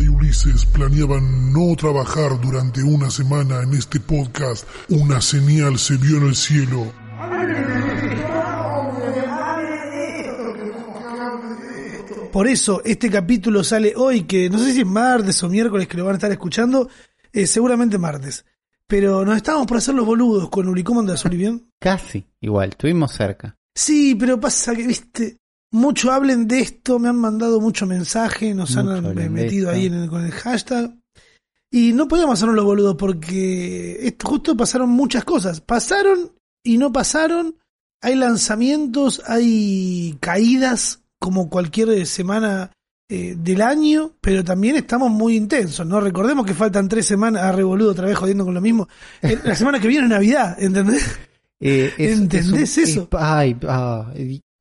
Y Ulises planeaban no trabajar durante una semana en este podcast, una señal se vio en el cielo. Por eso este capítulo sale hoy, que no sé si es martes o miércoles que lo van a estar escuchando, eh, seguramente martes. Pero nos estábamos por hacer los boludos con Uri. ¿Cómo andas, Uri? ¿Bien? Casi, igual, estuvimos cerca. Sí, pero pasa que, viste, mucho hablen de esto, me han mandado mucho mensaje, nos Mucho han metido ahí en el- con el hashtag. Y no podíamos hacernos los boludos porque esto, justo pasaron muchas cosas. Pasaron y no pasaron. Hay lanzamientos, hay caídas como cualquier semana eh, del año, pero también estamos muy intensos, ¿no? Recordemos que faltan tres semanas a revoludo otra vez jodiendo con lo mismo. Eh, La semana que viene es Navidad, ¿entendés? Eh, ¿Entendés eso? es- ay, ah,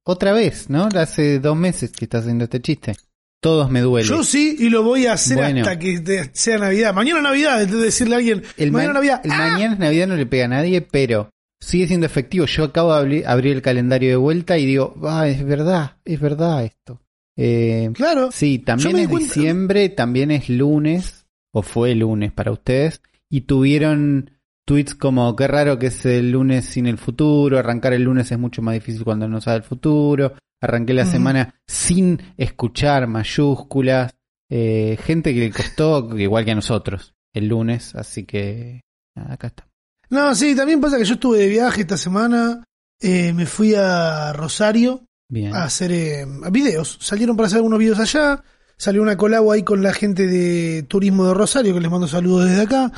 otra vez, ¿no? Hace dos meses que está haciendo este chiste. Todos me duele. Yo sí, y lo voy a hacer Bueno. hasta que sea Navidad. Mañana Navidad, entonces decirle a alguien, el mañana ma- Navidad. el ¡ah! mañana es Navidad no le pega a nadie, pero sigue siendo efectivo. Yo acabo de abrir, abrir el calendario de vuelta y digo, ah, es verdad, es verdad esto. Eh, Claro, sí, también es diciembre, también es lunes, o fue lunes para ustedes, y tuvieron tweets como, qué raro que es el lunes sin el futuro, arrancar el lunes es mucho más difícil cuando no sabe el futuro, arranqué la semana sin escuchar mayúsculas, eh, gente que le costó, igual que a nosotros, el lunes, así que, nada, acá está. no, sí, también pasa que yo estuve de viaje esta semana, eh, me fui a Rosario Bien. a hacer eh, videos. Salieron para hacer algunos videos allá, salió una colabo ahí con la gente de Turismo de Rosario, que les mando saludos desde acá.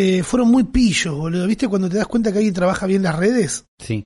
Eh, fueron muy pillos, boludo. ¿Viste cuando te das cuenta que alguien trabaja bien las redes? Sí.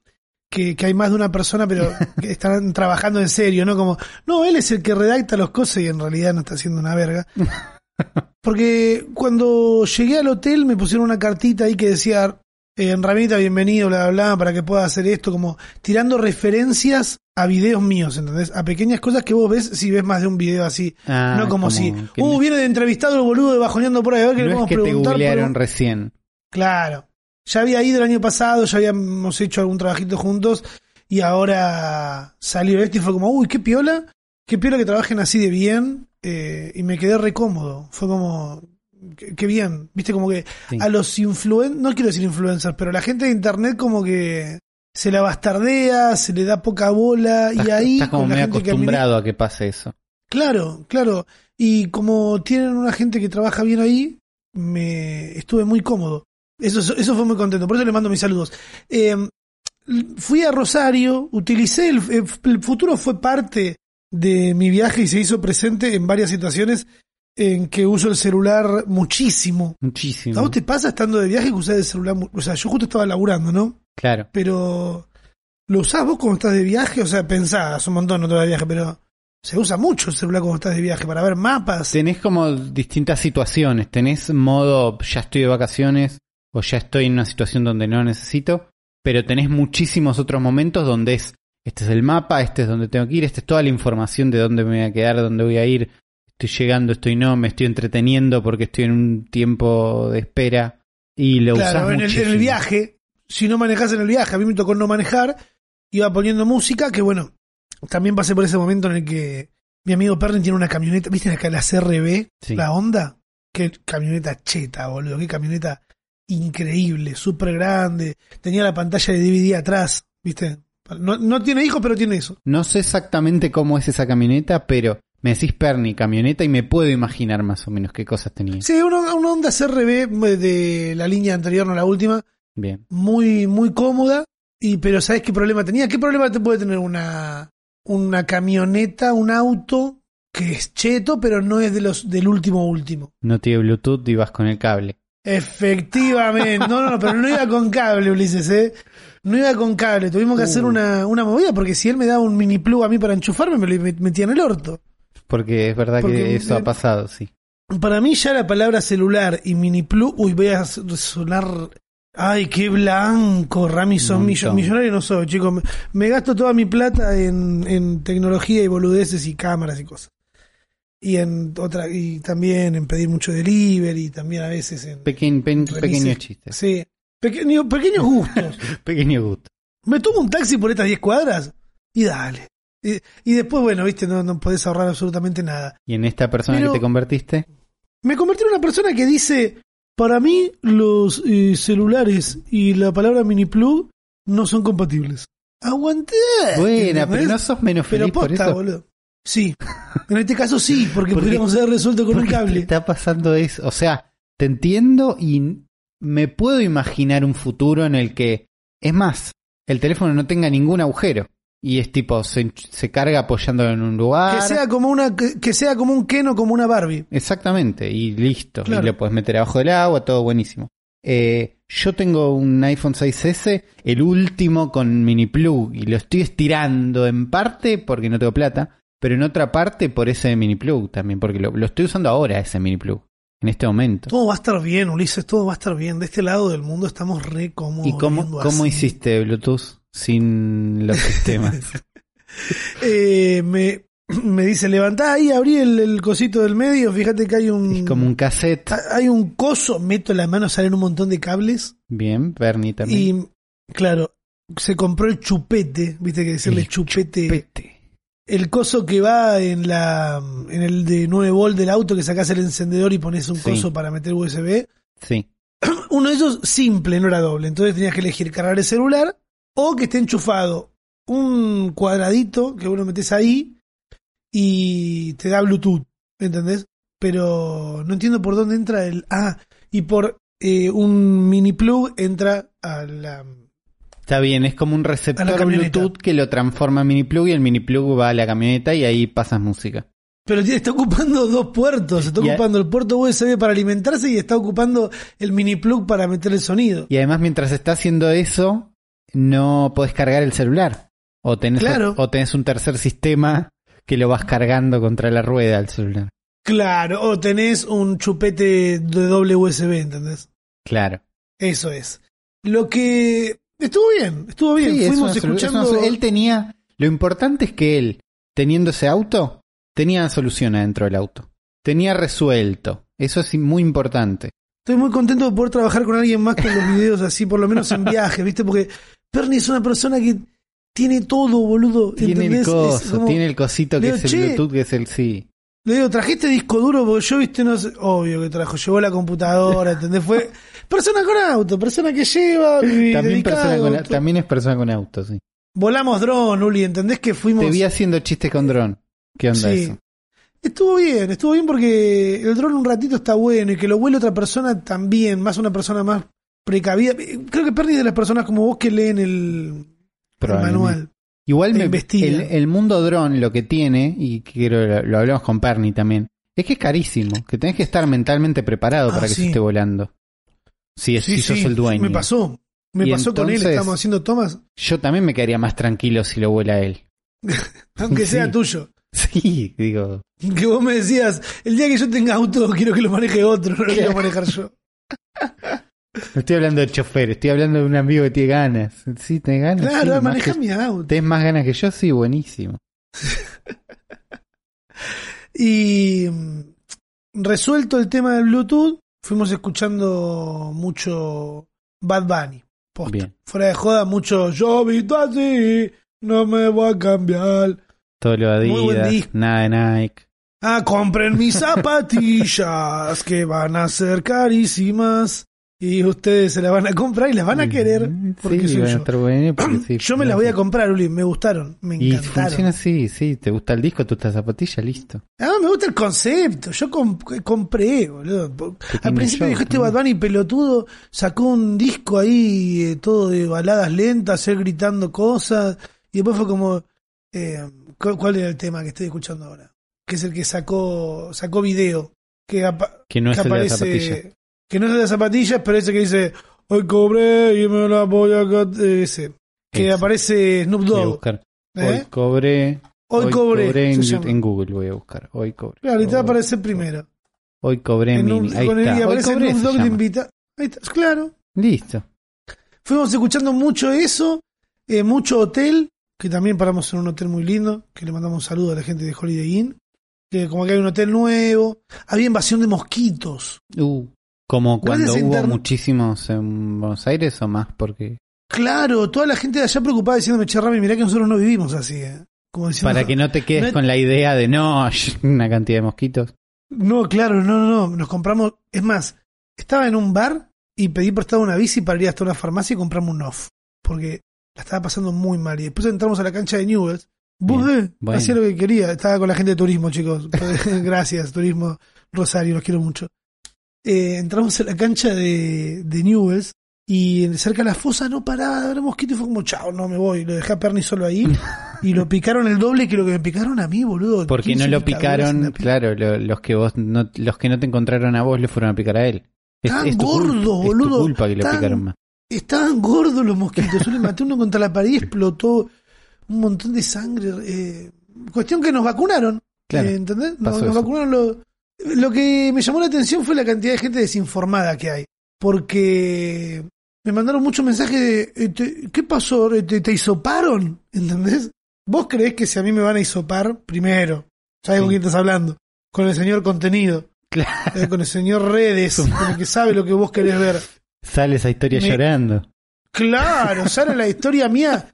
que, que hay más de una persona, pero que están trabajando en serio, ¿no? Como, no, él es el que redacta los cosas y en realidad no está haciendo una verga. Porque cuando llegué al hotel me pusieron una cartita ahí que decía, eh, Ramita, bienvenido, bla, bla, bla, para que pueda hacer esto, como tirando referencias a videos míos, ¿entendés? A pequeñas cosas que vos ves si ves más de un video así. Ah, no como, si, uh, no- viene de entrevistado el boludo de bajoneando por ahí, a ver qué le no es que te googlearon pero- recién. Claro. Ya había ido el año pasado, ya habíamos hecho algún trabajito juntos y ahora salió este y fue como, uy, qué piola, qué piola que trabajen así de bien eh, y me quedé re cómodo. Fue como, qué, qué bien. Viste como que Sí. a los influencers, no quiero decir influencers, pero la gente de internet como que se la bastardea, se le da poca bola Estás, y ahí... estás como medio que acostumbrado a que pase eso. Claro, claro. Y como tienen una gente que trabaja bien ahí, me estuve muy cómodo. Eso, eso fue muy contento. Por eso le mando mis saludos. Eh, fui a Rosario, utilicé el, el futuro fue parte de mi viaje y se hizo presente en varias situaciones en que uso el celular muchísimo. Muchísimo. ¿A vos te pasa estando de viaje que usás el celular? O sea, yo justo estaba laburando, ¿no? Claro. Pero ¿lo usás vos cuando estás de viaje? O sea, pensás un montón no te vas de viaje, pero se usa mucho el celular cuando estás de viaje para ver mapas. Tenés como distintas situaciones. Tenés modo, ya estoy de vacaciones o ya estoy en una situación donde no necesito, pero tenés muchísimos otros momentos donde es, este es el mapa, este es donde tengo que ir, esta es toda la información de dónde me voy a quedar, dónde voy a ir, estoy llegando, estoy no, me estoy entreteniendo porque estoy en un tiempo de espera y lo claro, usás en el, en el viaje, si no manejas en el viaje, a mí me tocó no manejar, iba poniendo música, que bueno, también pasé por ese momento en el que mi amigo Perrin tiene una camioneta, ¿viste la, la CRB? Sí. La Honda, qué camioneta cheta, boludo, qué camioneta increíble, súper grande, tenía la pantalla de DVD atrás, ¿viste? No, no tiene hijos, pero tiene eso. No sé exactamente cómo es esa camioneta, pero me decís Perni, camioneta, y me puedo imaginar más o menos qué cosas tenía. Sí, una, una Honda CRB de la línea anterior, no la última, Bien. muy, muy cómoda. Y, pero ¿sabes qué problema tenía? ¿Qué problema te puede tener una, una camioneta, un auto que es cheto, pero no es de los del último último? No tiene Bluetooth y vas con el cable. Efectivamente. No, no, no, pero no iba con cable, Ulises, ¿eh? No iba con cable. Tuvimos que Uh. hacer una, una movida porque si él me daba un mini plug a mí para enchufarme, me lo metía en el orto. Porque es verdad Porque que eso ha pasado, sí. Para mí ya la palabra celular y mini plug, uy, voy a sonar... Ay, qué blanco, Rami, sos Un millo- millonario no soy, chicos. Me, me gasto toda mi plata en, en tecnología y boludeces y cámaras y cosas. Y en otra, y también en pedir mucho delivery, y también a veces en... Pequeñ- pe- pequeños chistes. Sí. Pequeño- pequeños gustos. Pequeño gusto. Me tomo un taxi por estas 10 cuadras y dale. Y, y después, bueno, viste, no, no podés ahorrar absolutamente nada. ¿Y en esta persona Pero- que te convertiste? Me convertí en una persona que dice, para mí los eh, celulares y la palabra mini plug no son compatibles. Aguanté. Buena, pero no sos menos Pero feliz por posta, eso. boludo. Sí. En este caso sí, porque, Porque- podríamos haber resuelto con un ¿Por cable. está pasando eso? O sea, te entiendo y me puedo imaginar un futuro en el que, es más, el teléfono no tenga ningún agujero. Y es tipo, se, se carga apoyándolo en un lugar. Que sea como una, que, que sea como un Ken o como una Barbie. Exactamente, y listo. Claro. Y lo puedes meter abajo del agua, todo buenísimo. Eh, yo tengo un iPhone 6S, el último con mini plug, y lo estoy estirando en parte porque no tengo plata, pero en otra parte por ese mini plug también, porque lo, lo estoy usando ahora ese mini plug, en este momento. Todo va a estar bien, Ulises, todo va a estar bien. De este lado del mundo estamos re cómodos. ¿Y cómo, viviendo cómo así. hiciste Bluetooth sin los sistemas? Eh, me, me dice, levantá ahí, abrí el, el cosito del medio, fíjate que hay un... es como un cassette. Hay un coso, meto la mano, salen un montón de cables. Bien, Bernie también. Y, claro, se compró el chupete, viste que decirle El chupete. Pete. El coso que va en la en el de 9 volt del auto que sacás el encendedor y pones un Sí. coso para meter USB. Sí, Uno de esos simple, no era doble. Entonces tenías que elegir cargar el celular o que esté enchufado un cuadradito que uno metes ahí y te da Bluetooth, ¿entendés? Pero no entiendo por dónde entra el... Ah, y por eh, un mini plug entra a la... Está bien, es como un receptor. Bluetooth que lo transforma en mini plug y el mini plug va a la camioneta y ahí pasas música. Pero está ocupando dos puertos. Está ocupando el puerto USB para alimentarse y está ocupando el mini plug para meter el sonido. Y además mientras está haciendo eso, no podés cargar el celular. O tenés, Claro. o tenés un tercer sistema que lo vas cargando contra la rueda del celular. Claro, o tenés un chupete de doble USB, ¿entendés? Claro. Eso es. Lo que estuvo bien, estuvo bien. Sí, es Fuimos una es escuchando. una él tenía. Lo importante es que él, teniendo ese auto, tenía solución adentro del auto. Tenía resuelto. Eso es muy importante. Estoy muy contento de poder trabajar con alguien más con los videos así, por lo menos en viaje, ¿viste? Porque Perny es una persona que tiene todo, boludo. Tiene el coso, como- tiene el cosito que es el "Che". Bluetooth, que es el sí. Le digo, trajiste disco duro porque yo, viste, no sé. Obvio que trajo, llevó la computadora, ¿entendés? Fue persona con auto, persona que lleva. y También, persona con, también es persona con auto, sí. Volamos dron, Uli, ¿entendés que fuimos. Te vi haciendo chistes con dron. ¿Qué onda Sí. eso? Estuvo bien, estuvo bien porque el dron un ratito está bueno y que lo vuele otra persona también, más una persona más precavida. Creo que Perny es de las personas como vos que leen el, manual. Igual Te me, el, el mundo dron lo que tiene, y quiero lo, lo hablamos con Perny también, es que es carísimo, que tenés que estar mentalmente preparado Ah, para que sí. se esté volando. Si, es, Sí, si sos sí, el dueño. Me pasó. Me Y pasó con él, estábamos haciendo tomas, Yo también me quedaría más tranquilo si lo vuela él. aunque sea tuyo. Sí, digo. Que vos me decías, el día que yo tenga auto quiero que lo maneje otro, no lo quiero manejar yo. No estoy hablando de chofer, estoy hablando de un amigo que tiene ganas. Sí, tenés ganas. sí, Claro, más maneja mi auto. ¿Tenés más ganas que yo? Sí, buenísimo. Y mm, resuelto el tema del Bluetooth, fuimos escuchando mucho Bad Bunny. Bien. Fuera de joda, mucho yo visto así, no me voy a cambiar. Todo lo de Muy buen Adidas, nada de Nike. Ah, compren mis zapatillas que van a ser carísimas. Y ustedes se las van a comprar y las van a querer. Porque sí, soy yo. estar buenas porque sí, yo me las voy a comprar, Uli. Me gustaron. Me Y encantaron. funciona así, sí. ¿Te gusta el disco? ¿Te gusta la zapatilla? Listo. Ah, me gusta el concepto. Yo comp- compré, boludo. Al principio dijo este también. Bad Bunny pelotudo, sacó un disco ahí eh, todo de baladas lentas, él gritando cosas. Y después fue como, eh, ¿cu- ¿cuál era el tema que estoy escuchando ahora? Que es el que sacó, sacó video. Que, Que no que es el de la zapatilla. Que no es de las zapatillas, pero ese que dice, hoy cobré y me la voy a... gat-", Ese. Que Ese. aparece Snoop Voy a Dogg. ¿eh? Hoy cobré. Hoy, cobré. en, Google voy a buscar. Hoy cobré. Claro, y te va a aparecer primero. Hoy cobré En un- mini. Ahí con el- está. y Hoy aparece cobré Snoop Dogg llama. invita. Ahí está, claro. Listo. Fuimos escuchando mucho eso, eh, mucho hotel, que también paramos en un hotel muy lindo, que le mandamos un saludo a la gente de Holiday Inn, que como que hay un hotel nuevo, había invasión de mosquitos. Uh, como cuando hubo muchísimos en Buenos Aires o más porque Claro, toda la gente de allá preocupada diciéndome, che, Rami, mirá que nosotros no vivimos así, eh. Como diciendo, para que no te quedes no- con la idea de no, una cantidad de mosquitos. No, claro, no, no, no. Nos compramos. Es más, estaba en un bar y pedí prestado una bici para ir hasta una farmacia y comprarme un off. Porque la estaba pasando muy mal. Y después entramos a la cancha de Newells. Bueno. hacía lo que quería. Estaba con la gente de turismo, chicos. Gracias, turismo Rosario, los quiero mucho. Eh, entramos a la cancha de, de Newells y cerca de la fosa no paraba de haber mosquito y fue como, chao, no me voy. Lo dejé a Perni solo ahí y lo picaron el doble que lo que me picaron a mí, boludo. Porque 15 no lo picaron, pi- claro, lo- los que vos no, los que no te encontraron a vos le fueron a picar a él. Es, Tan es tu gordo, culpa, es tu boludo, culpa que lo tan- picaron más. Estaban gordos los mosquitos. Yo le maté uno contra la pared y explotó un montón de sangre. eh, cuestión que nos vacunaron. Claro, eh, ¿Entendés? Nos, nos vacunaron. Lo, lo que me llamó la atención fue la cantidad de gente desinformada que hay. Porque me mandaron muchos mensajes de: eh, te- ¿Qué pasó? ¿Te, te hisoparon? ¿Entendés? ¿Vos creés que si a mí me van a hisopar, primero, ¿sabes con quién estás hablando? Con el señor contenido. Claro. eh, con el señor redes, con el que sabe lo que vos querés ver. Sale esa historia Me- llorando. Claro, sale la historia mía.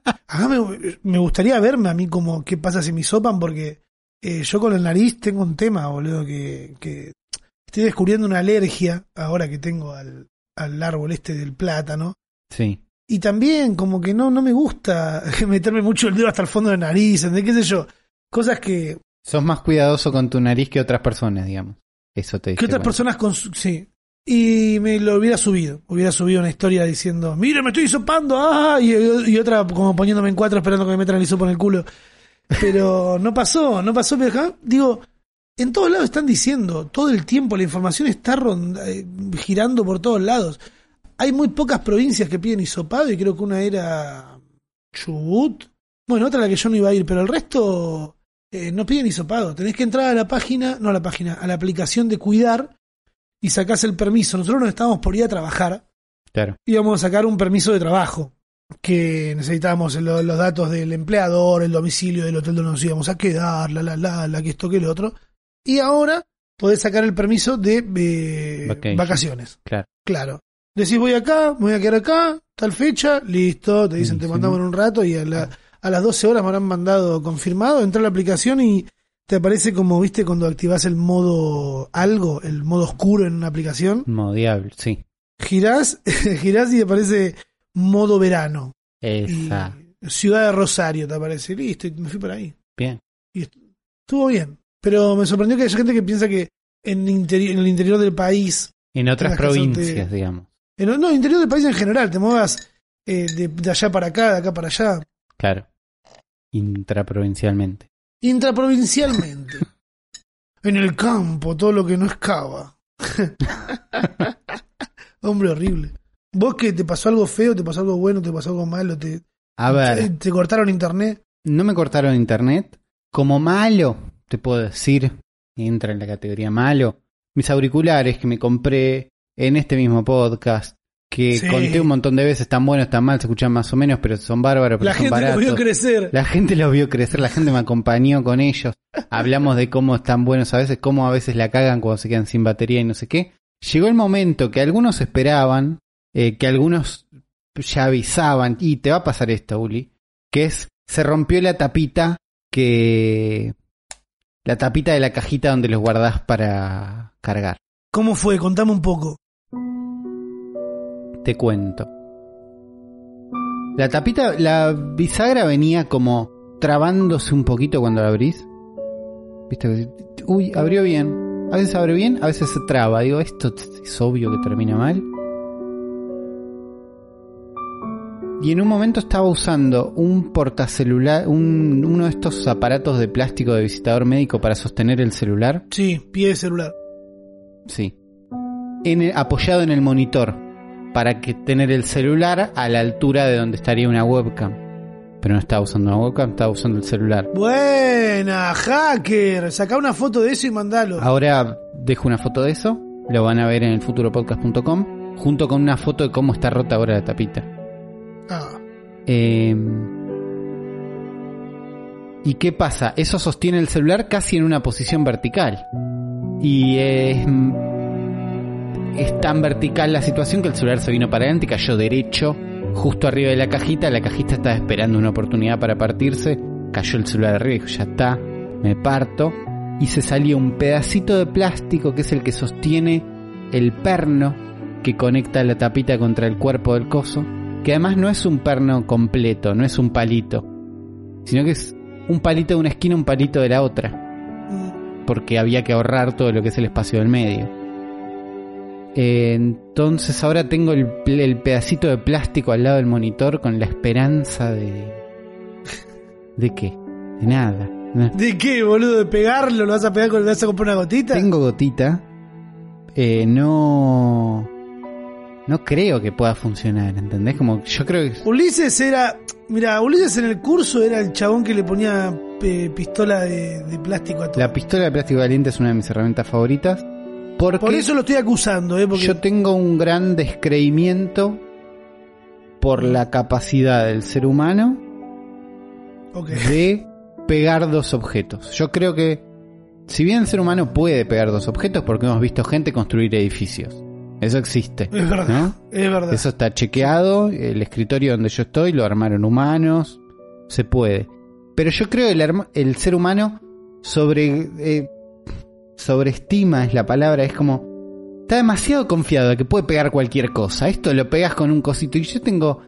Me gustaría verme a mí como qué pasa si me sopan, porque eh, yo con el nariz tengo un tema, boludo, que, que estoy descubriendo una alergia ahora que tengo al, al árbol este del plátano. Sí. Y también como que no, no me gusta meterme mucho el dedo hasta el fondo de la nariz, ¿de qué sé yo? Cosas que, Sos más cuidadoso con tu nariz que otras personas, digamos. Eso te que otras cuenta. personas con su- sí. Y me lo hubiera subido. Hubiera subido una historia diciendo, mire, me estoy hisopando, ah, y, y otra como poniéndome en cuatro esperando que me metan el hisopo en el culo. Pero no pasó, no pasó. Pero acá, digo, en todos lados están diciendo, todo el tiempo la información está ronda- eh, girando por todos lados. Hay muy pocas provincias que piden hisopado y creo que una era Chubut. Bueno, otra a la que yo no iba a ir, pero el resto eh, no piden hisopado. Tenés que entrar a la página, no a la página, a la aplicación de cuidar y sacás el permiso. Nosotros nos estábamos por ir a trabajar Claro. íbamos a sacar un permiso de trabajo que necesitábamos lo- los datos del empleador, el domicilio del hotel donde nos íbamos a quedar, la, la, la, la, que esto, que lo otro. Y ahora podés sacar el permiso de eh, vacaciones. Claro. Claro. Decís voy acá, me voy a quedar acá, tal fecha, listo, te dicen te mandamos en un rato y a, la- a las 12 horas me habrán mandado confirmado, entra a la aplicación y te aparece como, viste, cuando activás el modo algo, el modo oscuro en una aplicación, Modo diablo, sí. girás, girás y te aparece modo verano. Y Esa. ciudad de Rosario te aparece, listo, y me fui por ahí. Bien. Estuvo bien. Pero me sorprendió que haya gente que piensa que en, interi- en el interior del país, En otras provincias, digamos. en, no, interior del país en general, te muevas eh, de, de allá para acá, de acá para allá, Claro. Intraprovincialmente. intraprovincialmente. en el campo, todo lo que no es cava. Hombre horrible. ¿Vos que te pasó algo feo, te pasó algo bueno, te pasó algo malo, te, A ver. te, te cortaron internet? No me cortaron internet. Como malo, te puedo decir, entra en la categoría malo. Mis auriculares que me compré en este mismo podcast, que Sí. conté un montón de veces, están buenos, están mal, se escuchan más o menos, pero son bárbaros, pero La son gente lo baratos. vio crecer. La gente los vio crecer, la gente me acompañó con ellos. Hablamos de cómo están buenos a veces, cómo a veces la cagan cuando se quedan sin batería y no sé qué. Llegó el momento que algunos esperaban, eh, que algunos ya avisaban, y te va a pasar esto, Uli, que es, se rompió la tapita que... La tapita de la cajita donde los guardás para cargar. ¿Cómo fue? Contame un poco. Te cuento. La tapita, la bisagra venía como trabándose un poquito cuando la abrís. Viste, uy, abrió bien. A veces abre bien, a veces se traba. Digo, esto es obvio que termina mal. Y en un momento estaba usando un portacelular, un, uno de estos aparatos de plástico de visitador médico para sostener el celular. Sí, pie de celular. Sí. En el- apoyado en el monitor. Para que tener el celular a la altura de donde estaría una webcam. Pero no estaba usando una webcam, estaba usando el celular. Buena, hacker. Sacá una foto de eso y mandalo. Ahora dejo una foto de eso. Lo van a ver en el futuropodcast.com. Junto con una foto de cómo está rota ahora la tapita. Ah, ¿Y qué pasa? Eso sostiene el celular casi en una posición vertical. Y es, tan vertical la situación que el celular se vino para adelante y cayó derecho justo arriba de la cajita. La cajita estaba esperando una oportunidad para partirse. Cayó el celular arriba y dijo, ya está, me parto. y se salía un pedacito de plástico que es el que sostiene el perno que conecta la tapita contra el cuerpo del coso, que además no es un perno completo, no es un palito, sino que es un palito de una esquina, un palito de la otra, porque había que ahorrar todo lo que es el espacio del medio. Eh, entonces ahora tengo el, el pedacito de plástico al lado del monitor con la esperanza de... ¿De qué? De nada. ¿De qué, boludo? ¿De pegarlo? ¿Lo vas a pegar con le vas a comprar una gotita? Tengo gotita. Eh, no... No creo que pueda funcionar, ¿entendés? Como yo creo que... Ulises era. Mira, Ulises en el curso era el chabón que le ponía eh, pistola de, de plástico a todo. La pistola de plástico caliente es una de mis herramientas favoritas. Porque Por eso lo estoy acusando, ¿eh? Porque yo tengo un gran descreimiento por la capacidad del ser humano de pegar dos objetos. Yo creo que, si bien el ser humano puede pegar dos objetos, porque hemos visto gente construir edificios. Eso existe. Es verdad. ¿no? Es verdad. Eso está chequeado. El escritorio donde yo estoy lo armaron humanos. Se puede. Pero yo creo que el, el ser humano sobre, eh, sobreestima es la palabra. Es como. Está demasiado confiado de que puede pegar cualquier cosa. Esto lo pegas con un cosito. Y yo tengo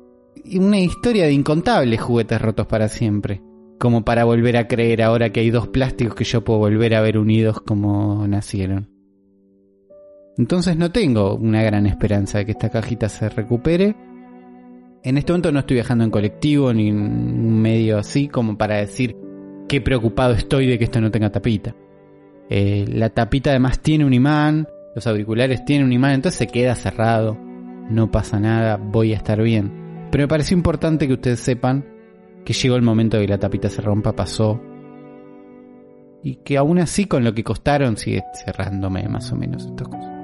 una historia de incontables juguetes rotos para siempre. Como para volver a creer ahora que hay dos plásticos que yo puedo volver a ver unidos como nacieron. Entonces no tengo una gran esperanza de que esta cajita se recupere. En este momento no estoy viajando en colectivo ni en un medio así como para decir qué preocupado estoy de que esto no tenga tapita. Eh, la tapita además tiene un imán, los auriculares tienen un imán, entonces se queda cerrado. No pasa nada, voy a estar bien. Pero me pareció importante que ustedes sepan que llegó el momento de que la tapita se rompa, pasó. Y que aún así con lo que costaron sigue cerrándome más o menos estas cosas.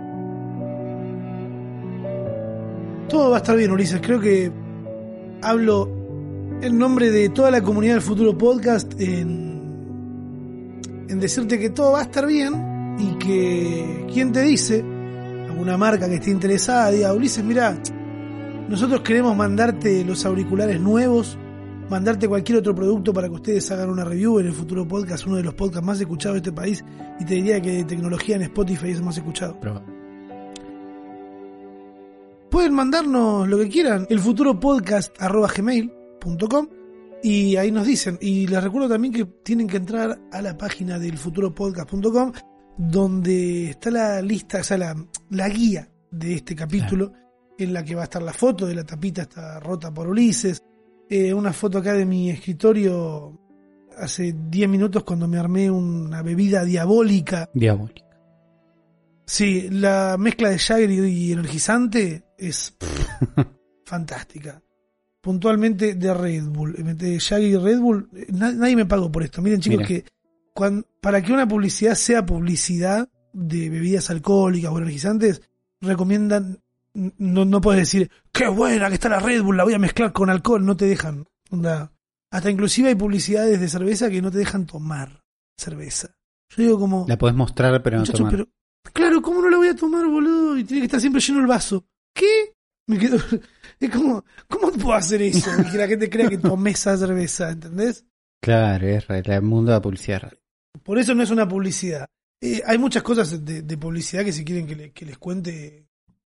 Todo va a estar bien, Ulises. Creo que hablo en nombre de toda la comunidad del futuro podcast en, decirte que todo va a estar bien y que quien te dice, alguna marca que esté interesada, diga, Ulises, mira, nosotros queremos mandarte los auriculares nuevos, mandarte cualquier otro producto para que ustedes hagan una review en el futuro podcast, uno de los podcasts más escuchados de este país, y te diría que de tecnología en Spotify es más escuchado. Pueden mandarnos lo que quieran, el futuro podcast gmail.com y ahí nos dicen. Y les recuerdo también que tienen que entrar a la página del futuropodcast.com donde está la lista, o sea, la, la guía de este capítulo en la que va a estar la foto de la tapita está rota por Ulises, eh, una foto acá de mi escritorio hace 10 minutos cuando me armé una bebida diabólica Diabólico. Sí, la mezcla de Jagger y energizante es pff, fantástica. Puntualmente de Red Bull. De Jagger y Red Bull, eh, na- nadie me pagó por esto. Miren chicos Mira. que para que una publicidad sea publicidad de bebidas alcohólicas o energizantes, recomiendan, no, no puedes decir, qué buena que está la Red Bull, la voy a mezclar con alcohol, no te dejan. Onda, hasta inclusive hay publicidades de cerveza que no te dejan tomar cerveza. Yo digo como... La podés mostrar, pero no tomar. pero claro, ¿cómo no la voy a tomar, boludo? Y tiene que estar siempre lleno el vaso. ¿Qué? Me quedo, es como, ¿cómo puedo hacer eso? Y que la gente crea que tomé esa cerveza, ¿entendés? Claro, es el mundo de la publicidad. Por eso no es una publicidad. Eh, hay muchas cosas de, de publicidad que si quieren que, le- que les cuente,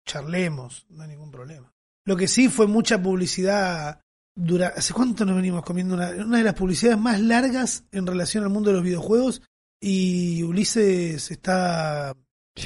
charlemos, no hay ningún problema. Lo que sí fue mucha publicidad. Dura, ¿Hace cuánto nos venimos comiendo una, una de las publicidades más largas en relación al mundo de los videojuegos? Y Ulises está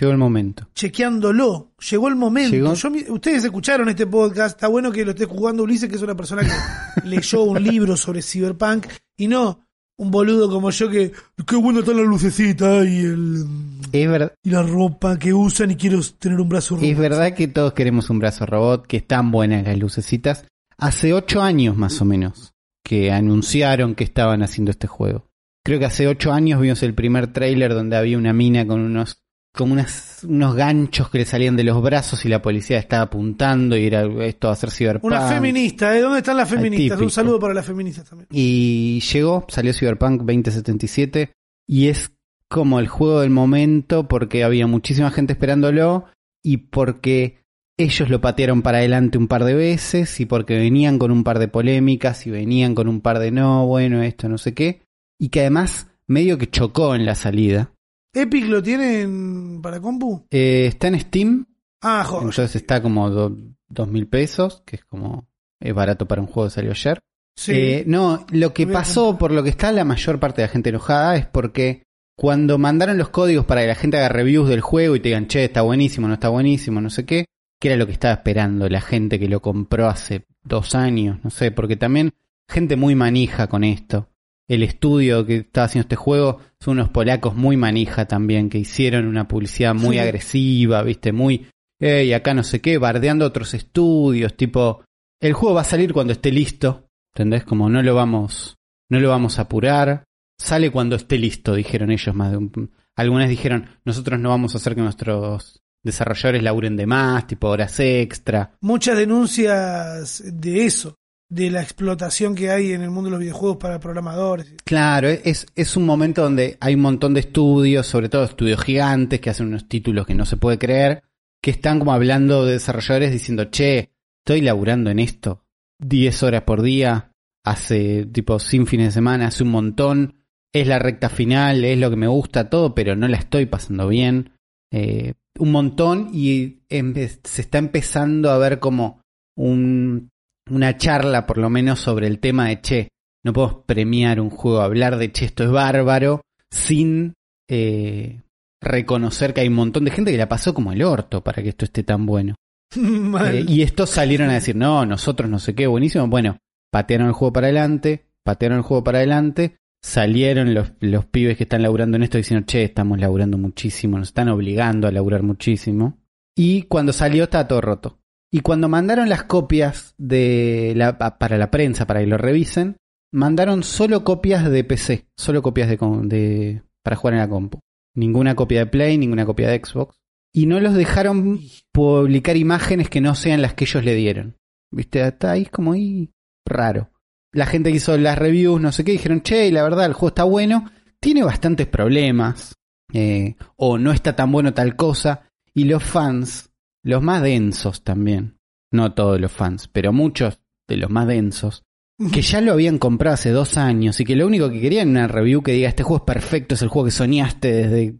Llegó el momento. chequeándolo. Llegó el momento. Llegó. Yo mi- ustedes escucharon este podcast. Está bueno que lo esté jugando Ulises, que es una persona que leyó un libro sobre Cyberpunk y no un boludo como yo que qué buena está la lucecita y el Es, ver- y la ropa que usan y quiero tener un brazo rojo. es verdad que todos queremos un brazo robot, que están buenas las lucecitas. Hace ocho años más o menos que anunciaron que estaban haciendo este juego. Creo que hace ocho años vimos el primer tráiler donde había una mina con unos como unas, unos ganchos que le salían de los brazos y la policía estaba apuntando y era esto va a ser ciberpunk. Una feminista, ¿eh? ¿Dónde están las feministas? Un saludo para las feministas también. Y llegó, salió Cyberpunk 2077 y es como el juego del momento porque había muchísima gente esperándolo y porque ellos lo patearon para adelante un par de veces y porque venían con un par de polémicas y venían con un par de no, bueno, esto no sé qué y que además medio que chocó en la salida ¿Epic lo tienen para compu? Eh, está en Steam, Ah, joder. entonces está como do- dos mil pesos, que es como es barato para un juego que salió ayer. Sí. Eh, no, lo que pasó, por lo que está la mayor parte de la gente enojada, es porque cuando mandaron los códigos para que la gente haga reviews del juego y te digan, che, está buenísimo, no está buenísimo, no sé qué, que era lo que estaba esperando la gente que lo compró hace dos años, no sé, porque también gente muy manija con esto. El estudio que estaba haciendo este juego son unos polacos muy manija también, que hicieron una publicidad muy Sí. agresiva, viste, muy, y acá no sé qué, bardeando otros estudios, tipo, el juego va a salir cuando esté listo, ¿entendés? Como no lo vamos, no lo vamos a apurar, sale cuando esté listo, dijeron ellos más de un, algunas dijeron, nosotros no vamos a hacer que nuestros desarrolladores laburen de más, tipo horas extra. Muchas denuncias de eso, de la explotación que hay en el mundo de los videojuegos para programadores. Claro, es, es un momento donde hay un montón de estudios, sobre todo estudios gigantes, que hacen unos títulos que no se puede creer, que están como hablando de desarrolladores diciendo, che, estoy laburando en esto 10 horas por día, hace tipo sin fines de semana, hace un montón, es la recta final, es lo que me gusta todo, pero no la estoy pasando bien. Eh, un montón y se está empezando a ver como un, una charla por lo menos sobre el tema de, che, no podemos premiar un juego, hablar de, che, esto es bárbaro, sin eh, reconocer que hay un montón de gente que la pasó como el orto para que esto esté tan bueno. Eh, y estos salieron a decir, no, nosotros no sé qué, buenísimo. Bueno, patearon el juego para adelante, patearon el juego para adelante, salieron los, los pibes que están laburando en esto diciendo, che, estamos laburando muchísimo, nos están obligando a laburar muchísimo. Y cuando salió estaba todo roto. Y cuando mandaron las copias de la, pa- para la prensa, para que lo revisen, mandaron solo copias de PC, solo copias de, de para jugar en la compu. Ninguna copia de Play, ninguna copia de Xbox. Y no los dejaron publicar imágenes que no sean las que ellos le dieron. ¿Viste? Está ahí como ahí raro. La gente que hizo las reviews, no sé qué, dijeron, che, la verdad, el juego está bueno, tiene bastantes problemas, eh, o no está tan bueno tal cosa, y los fans, los más densos también, no todos los fans, pero muchos de los más densos, que ya lo habían comprado hace dos años y que lo único que querían era una review que diga, este juego es perfecto, es el juego que soñaste desde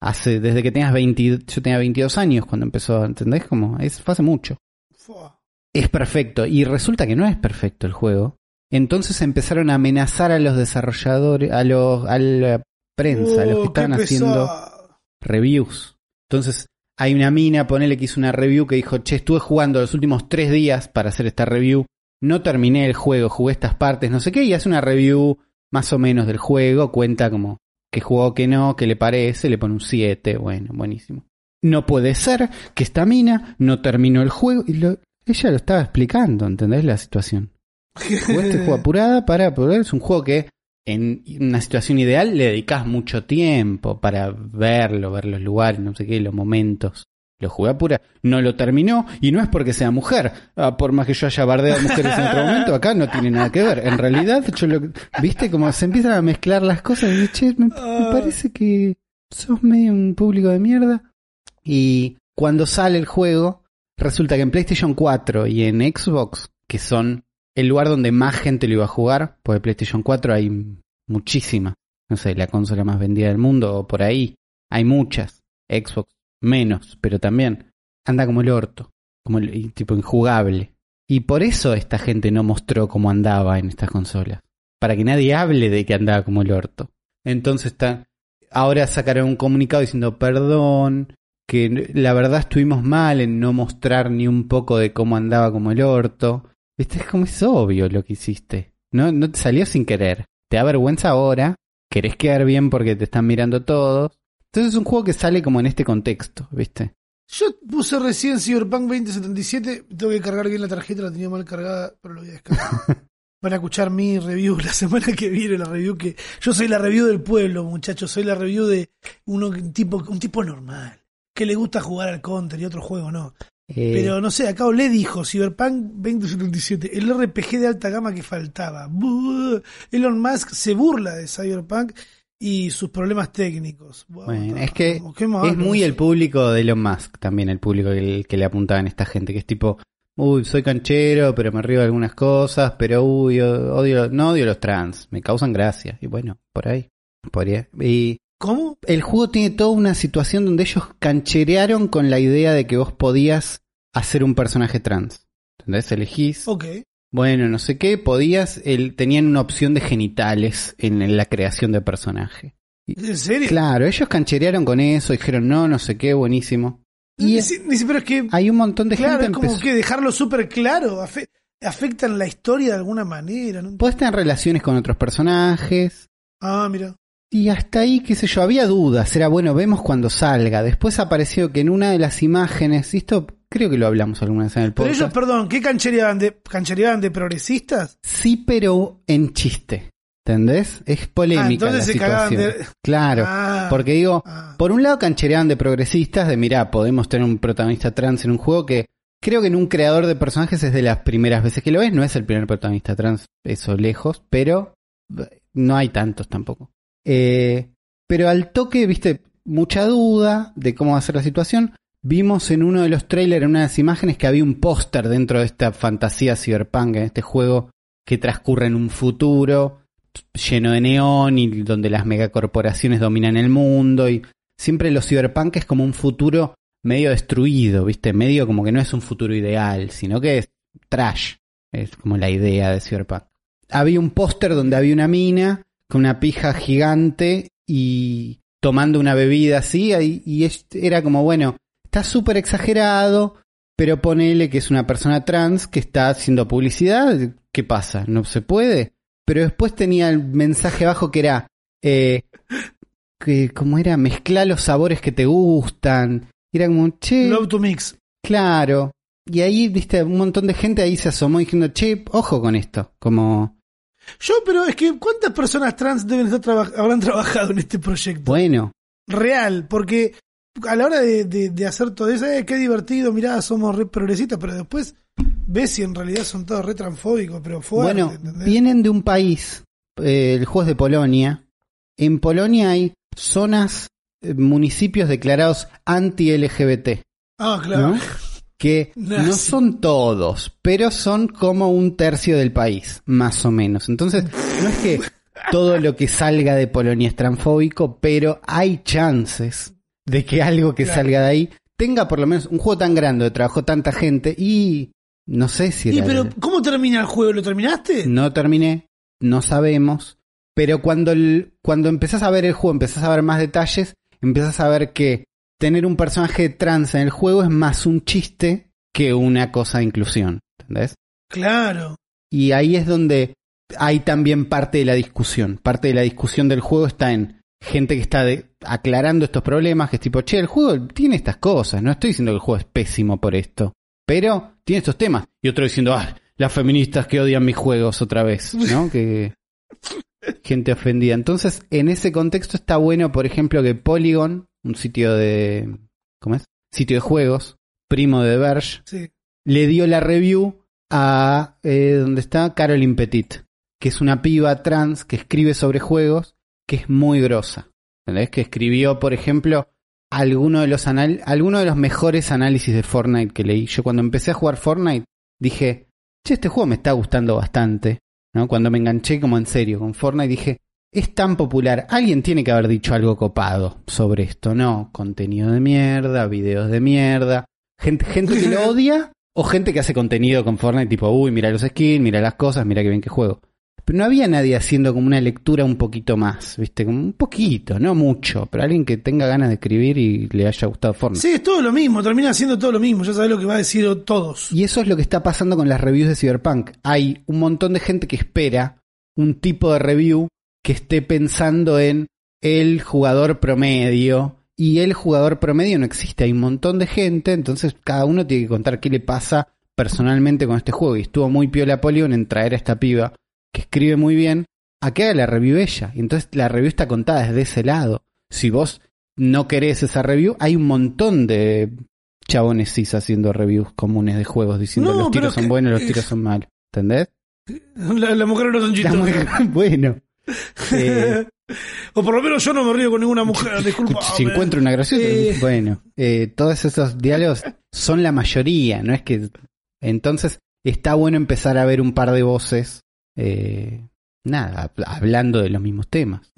hace desde que tenías 20, yo tenía 22 años cuando empezó, ¿entendés? Como, es, fue hace mucho es perfecto. Y resulta que no es perfecto el juego. Entonces empezaron a amenazar a los desarrolladores, a los, a la prensa, a los que Oh, estaban haciendo reviews. Entonces hay una mina, ponele que hizo una review que dijo, che, estuve jugando los últimos tres días para hacer esta review. No terminé el juego, jugué estas partes, no sé qué, y hace una review más o menos del juego, cuenta como que jugó, que no, que le parece, le pone un 7, bueno, buenísimo. No puede ser que esta mina no terminó el juego y lo- ella lo estaba explicando, ¿entendés la situación? Jugué este juego apurada para poder, es un juego que en una situación ideal le dedicas mucho tiempo para verlo, ver los lugares, no sé qué, los momentos. Lo jugué apura, no lo terminó y no es porque sea mujer. Ah, por más que yo haya bardeado a mujeres en otro momento, acá no tiene nada que ver. En realidad, yo lo, viste como se empiezan a mezclar las cosas y che, me, me Ah. parece que sos medio un público de mierda. Y cuando sale el juego, resulta que en PlayStation 4 y en Xbox, que son el lugar donde más gente lo iba a jugar, porque PlayStation 4 hay muchísima. No sé, la consola más vendida del mundo o por ahí. Hay muchas. Xbox menos, pero también anda como el orto, como el, tipo injugable. Y por eso esta gente no mostró cómo andaba en estas consolas. Para que nadie hable de que andaba como el orto. Entonces está, ahora sacaron un comunicado diciendo perdón, que la verdad estuvimos mal en no mostrar ni un poco de cómo andaba como el orto. Viste, es como es obvio lo que hiciste. No, no te salió sin querer. Te da vergüenza ahora, querés quedar bien porque te están mirando todos. Entonces es un juego que sale como en este contexto, ¿viste? Yo puse recién Cyberpunk 2077. Tengo que cargar bien la tarjeta, la tenía mal cargada, pero lo voy a descargar. Van a escuchar mi review la semana que viene, la review que. Yo soy la review del pueblo, muchachos. Soy la review de uno, un tipo, un tipo normal. Que le gusta jugar al counter y otro juego no. Eh, Pero no sé, acá le dijo Cyberpunk 2077, el RPG de alta gama que faltaba. Buh. Elon Musk se burla de Cyberpunk y sus problemas técnicos. Bueno, es que ¿qué más es muy el público de Elon Musk también, el público que, que le apuntaban esta gente, que es tipo, uy, soy canchero, pero me río de algunas cosas, pero uy, odio, no odio los trans, me causan gracia. Y bueno, por ahí. Por ahí. Y ¿Cómo? El juego tiene toda una situación donde ellos cancherearon con la idea de que vos podías hacer un personaje trans. ¿Entendés? Elegís. Ok. Bueno, no sé qué, podías. El, tenían una opción de genitales en la creación de personaje. ¿En serio? Claro, ellos cancherearon con eso, dijeron no, no sé qué, buenísimo. Y si- pero es que, hay un montón de claro, gente es como que dejarlo súper claro. afe- afectan la historia de alguna manera. ¿no? Podés tener relaciones con otros personajes. Ah, mira. Y hasta ahí, qué sé yo, había dudas. Era bueno, vemos cuando salga. Después apareció que en una de las imágenes, y esto creo que lo hablamos alguna vez en el Pero podcast. ellos, perdón, ¿qué canchereaban de, canchereaban de progresistas? Sí, pero en chiste. ¿Entendés? Es polémica Ah, entonces la se cagaban situación. de- Claro. Ah. Porque digo, Ah. por un lado canchereaban de progresistas, de mirá, podemos tener un protagonista trans en un juego que creo que en un creador de personajes es de las primeras veces que lo ves, no es el primer protagonista trans, eso lejos, pero eh, no hay tantos tampoco. Eh, pero al toque, viste, mucha duda de cómo va a ser la situación. Vimos en uno de los trailers, en una de las imágenes, que había un póster dentro de esta fantasía cyberpunk, en este juego que transcurre en un futuro lleno de neón y donde las megacorporaciones dominan el mundo y siempre los cyberpunk es como un futuro medio destruido, ¿viste? Medio como que no es un futuro ideal, sino que es trash. Es como la idea de cyberpunk. Había un póster donde había una mina con una pija gigante y tomando una bebida así y, era como, bueno, está súper exagerado, pero ponele que es una persona trans que está haciendo publicidad, ¿qué pasa? ¿No se puede? Pero después tenía el mensaje abajo que era, eh, que como era, mezcla los sabores que te gustan. Y Era como, che, Love to Mix. claro. Y ahí, viste, un montón de gente ahí se asomó diciendo, che, ojo con esto. Como, Yo, pero es que ¿cuántas personas trans deben estar traba- habrán trabajado en este proyecto? bueno, Real, porque a la hora de, de- de hacer todo eso, eh, qué divertido, mirá, somos re progresistas, pero después ves si en realidad son todos re transfóbicos, pero fuerte, bueno, ¿entendés? vienen de un país, eh, el es de Polonia. En Polonia hay zonas, eh, municipios declarados anti-LGBT. Ah, claro. ¿no? Que no son todos, pero son como un tercio del país, más o menos. Entonces, no es que todo lo que salga de Polonia es transfóbico, pero hay chances de que algo que Claro. salga de ahí tenga por lo menos un juego tan grande, donde trabajó tanta gente y no sé si Y pero, ¿cómo termina el juego? ¿Lo terminaste? no terminé, no sabemos, pero cuando, el- cuando empezás a ver el juego, empezás a ver más detalles, empezás a ver que tener un personaje trans en el juego es más un chiste que una cosa de inclusión, ¿entendés? Claro. Y ahí es donde hay también parte de la discusión. Parte de la discusión del juego está en gente que está de- aclarando estos problemas, que es tipo, che, el juego tiene estas cosas, no estoy diciendo que el juego es pésimo por esto, pero tiene estos temas. Y otro diciendo, ah, las feministas que odian mis juegos otra vez, ¿no? que gente ofendida. Entonces, en ese contexto está bueno, por ejemplo, que Polygon, un sitio de, ¿cómo es? Sitio de juegos, primo de Verge, Sí. le dio la review a eh, donde está Caroline Petit, que es una piba trans que escribe sobre juegos, que es muy grosa. ¿Entendés? Que escribió, por ejemplo, alguno de los anal alguno de los mejores análisis de Fortnite que leí. Yo cuando empecé a jugar Fortnite dije, che, este juego me está gustando bastante. ¿no? Cuando me enganché como en serio con Fortnite dije, es tan popular, alguien tiene que haber dicho algo copado sobre esto, ¿no? Contenido de mierda, videos de mierda, gente, gente que lo odia o gente que hace contenido con Fortnite tipo, uy, mira los skins, mira las cosas, mira qué bien que juego. Pero no había nadie haciendo como una lectura un poquito más, ¿viste? Como un poquito, no mucho, pero alguien que tenga ganas de escribir y le haya gustado Fortnite. Sí, es todo lo mismo, termina siendo todo lo mismo, ya sabes lo que va a decir todos. Y eso es lo que está pasando con las reviews de Cyberpunk. Hay un montón de gente que espera un tipo de review que esté pensando en el jugador promedio. Y el jugador promedio no existe. Hay un montón de gente, entonces cada uno tiene que contar qué le pasa personalmente con este juego. Y estuvo muy piola Polygon en traer a esta piba que escribe muy bien a que haga la review ella. Y entonces la review está contada desde ese lado. Si vos no querés esa review, hay un montón de chabones cis haciendo reviews comunes de juegos diciendo No, los tiros son buenos, los tiros son malos. ¿Entendés? La, la mujer no son chistosas. bueno. Eh, o por lo menos yo no me río con ninguna mujer, disculpa. si encuentro una graciosa, Eh. bueno, eh, todos esos diálogos son la mayoría, no es que. Entonces, está bueno empezar a ver un par de voces, eh, nada, hab- hablando de los mismos temas.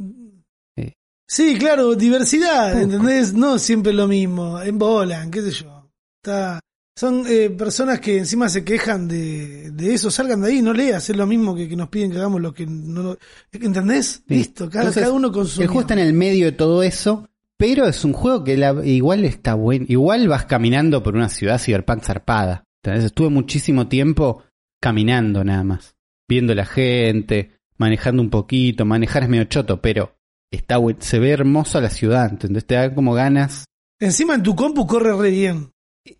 Sí, claro, diversidad, ¿entendés? No siempre lo mismo, en bolan, qué sé yo. Está, son eh, personas que encima se quejan de, de eso, salgan de ahí, no leas, es lo mismo que, que nos piden que hagamos lo que no lo- ¿Entendés? Sí. Listo, cada, Entonces, cada uno con su... El juego está en el medio de todo eso, pero es un juego que la- igual está bueno. Igual vas caminando por una ciudad cyberpunk zarpada. ¿entendés? Estuve muchísimo tiempo caminando nada más. Viendo la gente, manejando un poquito. Manejar es medio choto, pero está se ve hermosa la ciudad, ¿entendés? Te da como ganas. Encima en tu compu corre re bien.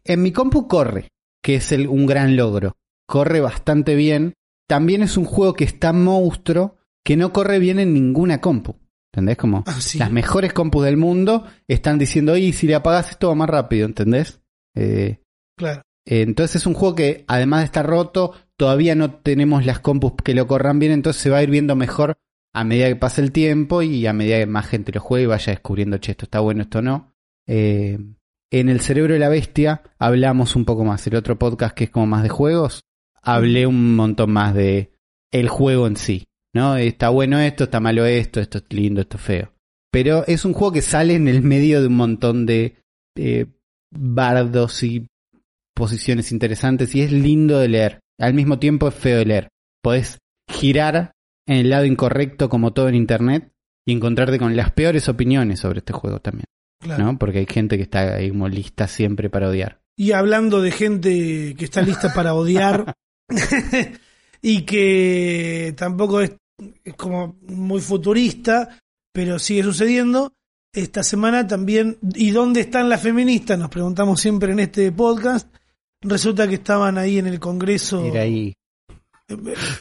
En mi compu corre, que es el- un gran logro. Corre bastante bien. También es un juego que está monstruo, que no corre bien en ninguna compu. ¿Entendés? Como Ah, sí. las mejores compus del mundo están diciendo, y si le apagas esto va más rápido, ¿entendés? Eh, Claro. eh, entonces es un juego que, además de estar roto, todavía no tenemos las compus que lo corran bien, entonces se va a ir viendo mejor a medida que pase el tiempo y a medida que más gente lo juegue y vaya descubriendo, che, esto está bueno, esto no. Eh, en El Cerebro de la Bestia hablamos un poco más. El otro podcast que es como más de juegos, hablé un montón más de el juego en sí. ¿No? Está bueno esto, está malo esto, esto es lindo, esto es feo. Pero es un juego que sale en el medio de un montón de eh, bardos y posiciones interesantes y es lindo de leer. Al mismo tiempo es feo de leer. Podés girar en el lado incorrecto como todo en internet y encontrarte con las peores opiniones sobre este juego también, Claro. ¿no? Porque hay gente que está ahí como lista siempre para odiar. Y hablando de gente que está lista para odiar y que tampoco es, es como muy futurista, pero sigue sucediendo. Esta semana también, ¿y dónde están las feministas? Nos preguntamos siempre en este podcast. Resulta que estaban ahí en el Congreso ahí.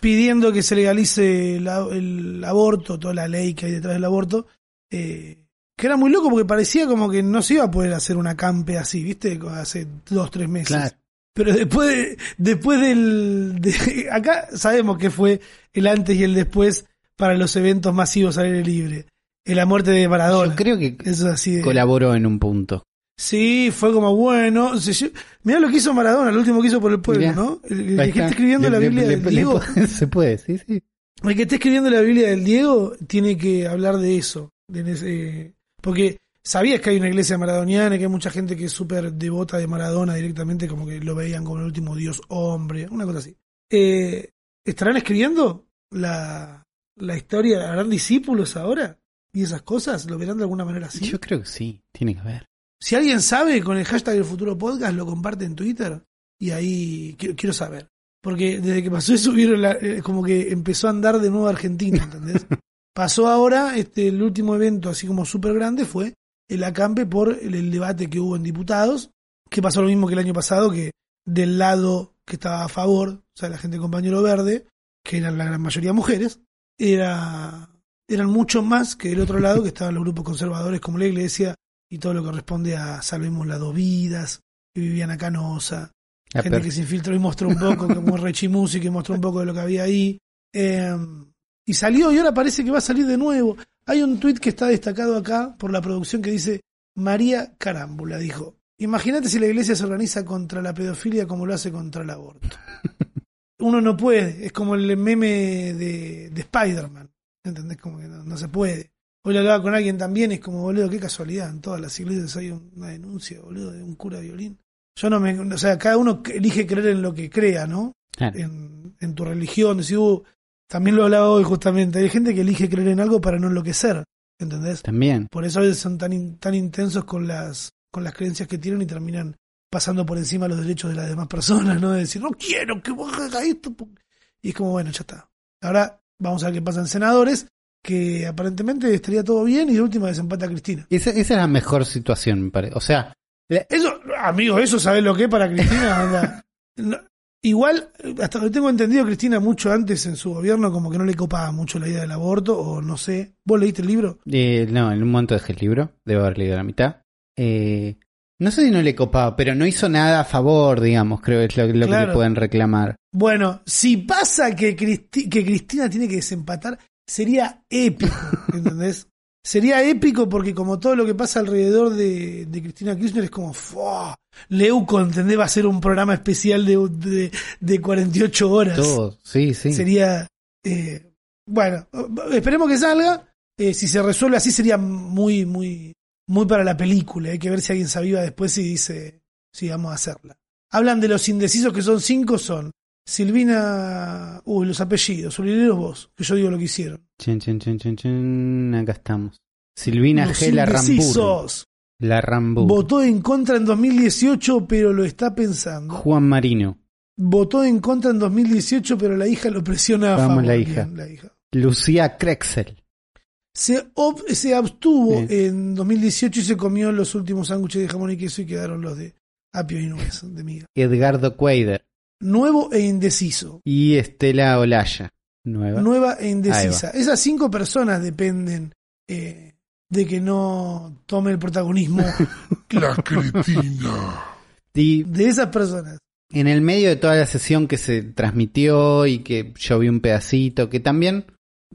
pidiendo que se legalice el aborto, toda la ley que hay detrás del aborto, eh, que era muy loco porque parecía como que no se iba a poder hacer una campe así, ¿viste? Hace dos, tres meses. Claro. Pero después, de- después del... de- acá sabemos que fue el antes y el después para los eventos masivos al aire libre. La muerte de Maradona. Yo creo que Eso es así de... colaboró en un punto. Sí, fue como bueno. Se Mirá lo que hizo Maradona, lo último que hizo por el pueblo, Mirá. ¿no? El, que está está. escribiendo Le- la Biblia le- del le- Diego. se puede, sí, sí. El que esté escribiendo la Biblia del Diego tiene que hablar de eso. de ese- porque sabías que hay una iglesia maradoniana, que hay mucha gente que es súper devota de Maradona directamente, como que lo veían como el último dios hombre, una cosa así. Eh, ¿Estarán escribiendo la, la historia? ¿Harán discípulos ahora? ¿Y esas cosas? ¿Lo verán de alguna manera así? Yo creo que sí, tiene que haber. Si alguien sabe, con el hashtag del futuro podcast lo comparte en Twitter y ahí quiero, quiero saber. Porque desde que pasó eso, vieron la- eh, como que empezó a andar de nuevo Argentina, ¿entendés? pasó ahora, este, el último evento así como súper grande fue el acampe por el, el debate que hubo en diputados, que pasó lo mismo que el año pasado, que del lado que estaba a favor, o sea, la gente de compañero verde, que eran la gran mayoría mujeres, era, eran mucho más que del otro lado, que estaban los grupos conservadores como la iglesia, y todo lo que corresponde a Salvemos las dos vidas, que Viviana Canosa, La gente que se infiltró y mostró un poco, como Rechi Music, que mostró un poco de lo que había ahí. Eh, y salió, y ahora parece que va a salir de nuevo. Hay un tuit que está destacado acá por la producción que dice, María Carámbula dijo, imagínate si la iglesia se organiza contra la pedofilia como lo hace contra el aborto. Uno no puede, es como el meme de, de Spider-Man, ¿entendés? Como que no, no se puede. Hoy lo hablaba con alguien también, es como, boludo, qué casualidad, en todas las iglesias hay un- una denuncia, boludo, de un cura de violín. Yo no me, o sea, cada uno elige creer en lo que crea, ¿no? Claro. En, en tu religión, si hubo, también lo hablaba hoy justamente, hay gente que elige creer en algo para no enloquecer, ¿entendés? También. Por eso a veces son tan, in- tan intensos con las, con las creencias que tienen y terminan pasando por encima los derechos de las demás personas, ¿no? De decir, no quiero que vos hagas esto. po-". Y es como, bueno, ya está. Ahora vamos a ver qué pasa en senadores, que aparentemente estaría todo bien y de última desempata Cristina. Esa, esa es la mejor situación, me parece. O sea, la- Eso, amigo, eso sabes lo que es para Cristina. No, igual, hasta lo tengo entendido, Cristina mucho antes en su gobierno como que no le copaba mucho la idea del aborto, o no sé. ¿Vos leíste el libro? eh, no, en un momento dejé el libro, debo haber leído la mitad. Eh, no sé si no le copaba, pero no hizo nada a favor, digamos, creo que es lo, lo que le pueden reclamar. Bueno, si pasa que, Cristi- que Cristina tiene que desempatar, sería épico, ¿entendés? Sería épico porque como todo lo que pasa alrededor de, de Cristina Kirchner es como, ¡fua! Leuco, ¿entendés? Va a ser un programa especial de, de, de 48 horas. Todo, sí, sí. Sería, eh, bueno, esperemos que salga. Eh, si se resuelve así sería muy, muy, muy para la película. Hay que ver si alguien se aviva después y dice, sí, vamos a hacerla. Hablan de los indecisos que son cinco, son Silvina, uy, los apellidos, los vos, que yo digo lo que hicieron. Chin, chin, chin. Acá estamos. Silvina Los G. Larrambur. indecisos. La Rambur. Votó en contra en 2018, pero lo está pensando. Juan Marino. Votó en contra en 2018, pero la hija lo presiona a favor. la hija. Bien, la hija. Lucía Krexel. Se, ob- se abstuvo en 2018 y se comió los últimos sándwiches de jamón y queso y quedaron los de apio y nuez de miga. Edgardo Cuader. Nuevo e indeciso. Y Estela Olaya. Nueva. Nueva e indecisa. Esas cinco personas dependen eh, de que no tome el protagonismo La cretina. Y de esas personas. en el medio de toda la sesión que se transmitió y que yo vi un pedacito, que también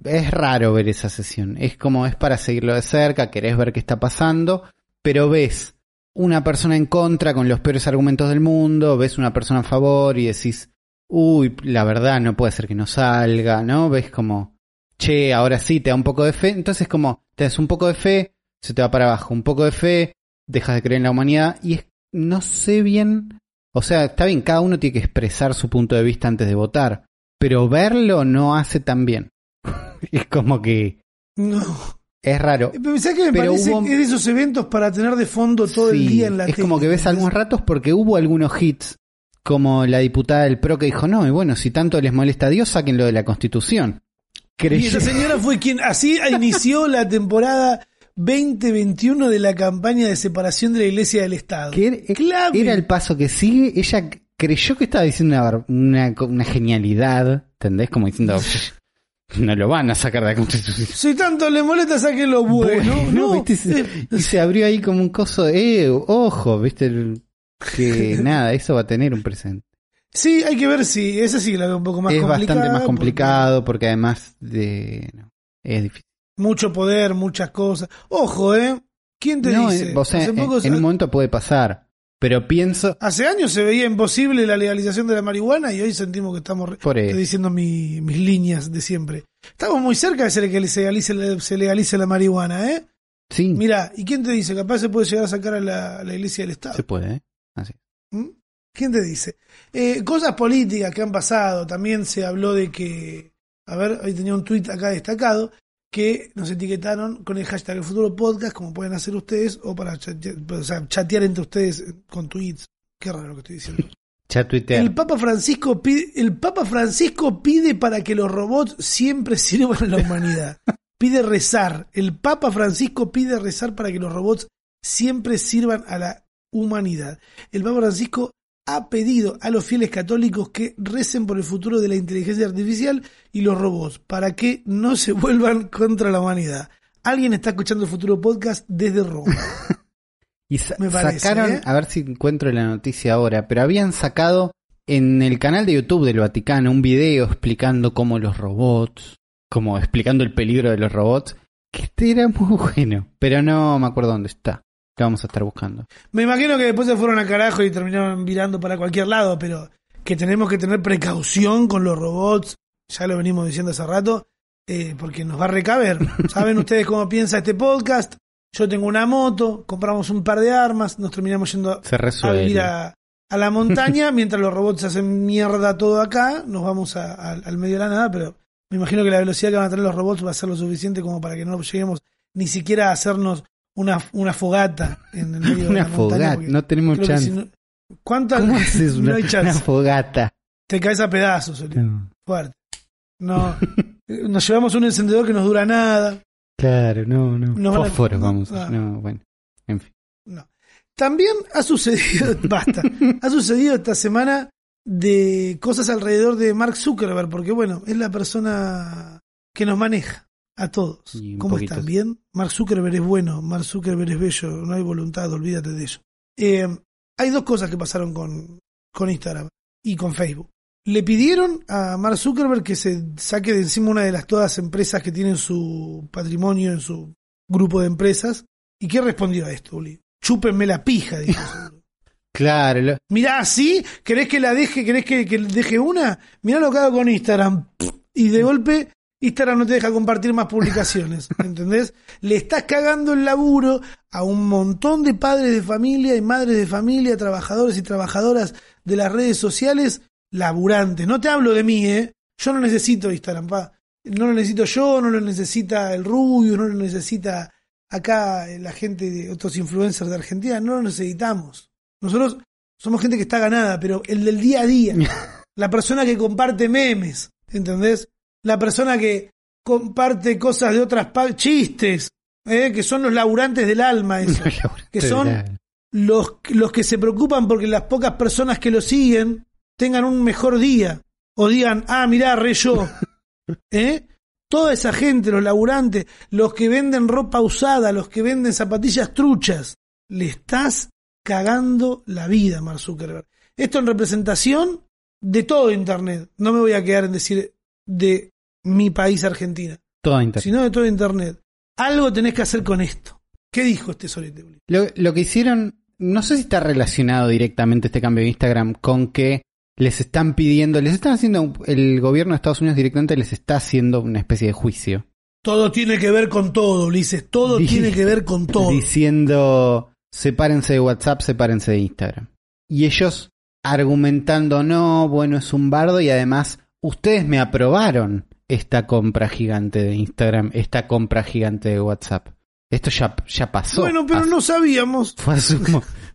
es raro ver esa sesión. Es como es para seguirlo de cerca, querés ver qué está pasando, pero ves una persona en contra con los peores argumentos del mundo, ves una persona a favor y decís, uy, la verdad no puede ser que no salga, ¿no? Ves como, che, ahora sí te da un poco de fe, entonces como te das un poco de fe, se te va para abajo, un poco de fe, dejas de creer en la humanidad y es, no sé bien, o sea, está bien, cada uno tiene que expresar su punto de vista antes de votar, pero verlo no hace tan bien. es como que No. Es raro. Eh, Pero ¿sabes qué me Pero parece hubo- que es de esos eventos para tener de fondo todo el día en la es tele, como que ves ¿entendés? algunos ratos porque hubo algunos hits, como la diputada del PRO que dijo, no, y bueno, si tanto les molesta a Dios, sáquenlo de la Constitución. Y esa señora fue quien así inició la temporada 2021 de la campaña de separación de la iglesia del Estado. que era, Clave. era el paso que sigue, ella creyó que estaba diciendo una, una genialidad, ¿entendés? Como diciendo, no lo van a sacar de la Constitución. Si tanto le molesta, saque lo bueno. Bueno, no, ¿viste? Se- y se abrió ahí como un coso de, eh, ojo, ¿viste? El- Que nada, eso va a tener un presente. sí, hay que ver si. Esa sí la veo un poco más es complicada. bastante más complicado porque además de... no, es difícil. Mucho poder, muchas cosas. Ojo, ¿eh? ¿Quién te No, dice? eh, o sea, Hace en, poco- en un momento puede pasar, pero pienso Hace años se veía imposible la legalización de la marihuana y hoy sentimos que estamos por estoy eso. diciendo mi- mis líneas de siempre. Estamos muy cerca de ser que se legalice, la- se legalice la marihuana, ¿eh? Sí, Mira, ¿y quién te dice? Capaz se puede llegar a sacar a la, a la iglesia del Estado. se puede, ¿eh? Así. ¿Mm? ¿Quién te dice? Eh, cosas políticas que han pasado. También se habló de que, a ver, hoy tenía un tuit acá destacado, que nos etiquetaron con el hashtag el futuro podcast, como pueden hacer ustedes, o para chatear, o sea, chatear entre ustedes con tweets. Qué raro lo que estoy diciendo. Ya tuitear. El Papa Francisco pide, el Papa Francisco pide para que los robots siempre sirvan a la humanidad. Pide rezar. El Papa Francisco pide rezar para que los robots siempre sirvan a la humanidad. El Papa Francisco ha pedido a los fieles católicos que recen por el futuro de la inteligencia artificial y los robots para que no se vuelvan contra la humanidad. Alguien está escuchando el futuro podcast desde Roma. Y sa- Me parece, sacaron, ¿eh? a ver si encuentro la noticia ahora, pero habían sacado en el canal de YouTube del Vaticano un video explicando cómo los robots, como explicando el peligro de los robots, que este era muy bueno, pero no me acuerdo dónde está. Lo vamos a estar buscando. Me imagino que después se fueron a carajo y terminaron virando para cualquier lado, pero que tenemos que tener precaución con los robots, ya lo venimos diciendo hace rato, eh, porque nos va a recaber. ¿Saben ustedes cómo piensa este podcast? Yo tengo una moto, compramos un par de armas, nos terminamos yendo Se a resuelve. a, a la montaña, mientras los robots hacen mierda todo acá, nos vamos a- a- al medio de la nada, pero me imagino que la velocidad que van a tener los robots va a ser lo suficiente como para que no lleguemos ni siquiera a hacernos una, una fogata en el medio de Una la montaña. fogata, no tenemos chance. si no- ¿Cuántas? ¿Cómo haces no una, hay chance. una fogata? Te caes a pedazos. No. fuerte. No, nos llevamos un encendedor que nos dura nada. Claro, no, no. No van a- Fósforos, vamos. ah. No, bueno. En fin. No. También ha sucedido, basta, ha sucedido esta semana de cosas alrededor de Mark Zuckerberg, porque bueno, es la persona que nos maneja a todos. ¿Cómo poquito están? ¿Bien? Mark Zuckerberg es bueno, Mark Zuckerberg es bello, no hay voluntad, olvídate de eso. Eh, hay dos cosas que pasaron con, con Instagram y con Facebook. Le pidieron a Mark Zuckerberg que se saque de encima una de las todas empresas que tienen su patrimonio en su grupo de empresas. ¿Y qué respondió a esto, Uli? Chúpenme la pija, dijo. Claro, lo- Mirá, ¿sí? ¿Querés que la deje? ¿Querés que, que deje una? Mirá lo que hago con Instagram. Y de golpe Instagram no te deja compartir más publicaciones, ¿entendés? Le estás cagando el laburo a un montón de padres de familia y madres de familia, trabajadores y trabajadoras de las redes sociales, laburantes. No te hablo de mí, ¿eh? Yo no necesito Instagram, pa. No lo necesito yo, no lo necesita el Rubio, no lo necesita acá la gente de otros influencers de Argentina, no lo necesitamos. Nosotros somos gente que está ganada, pero el del día a día, la persona que comparte memes, ¿entendés? La persona que comparte cosas de otras chistes, ¿eh? que son los laburantes del alma, eso, que son los, los que se preocupan porque las pocas personas que lo siguen tengan un mejor día o digan, ah, mirá, re yo. ¿Eh? Toda esa gente, los laburantes, los que venden ropa usada, los que venden zapatillas truchas, le estás cagando la vida, Mark Zuckerberg. Esto en representación de todo Internet. No me voy a quedar en decir de mi país, Argentina, Toda internet. sino de todo Internet. Algo tenés que hacer con esto. ¿Qué dijo este solete? Uli? Lo, lo que hicieron, no sé si está relacionado directamente este cambio de Instagram con que les están pidiendo, les están haciendo, el gobierno de Estados Unidos directamente les está haciendo una especie de juicio. Todo tiene que ver con todo, Ulises. Todo tiene que ver con todo. Diciendo, sepárense de WhatsApp, sepárense de Instagram. Y ellos argumentando, no, bueno, es un bardo y además ustedes me aprobaron esta compra gigante de Instagram, esta compra gigante de WhatsApp. Esto ya, ya pasó. Bueno, pero Hace- no sabíamos. fue hace, un,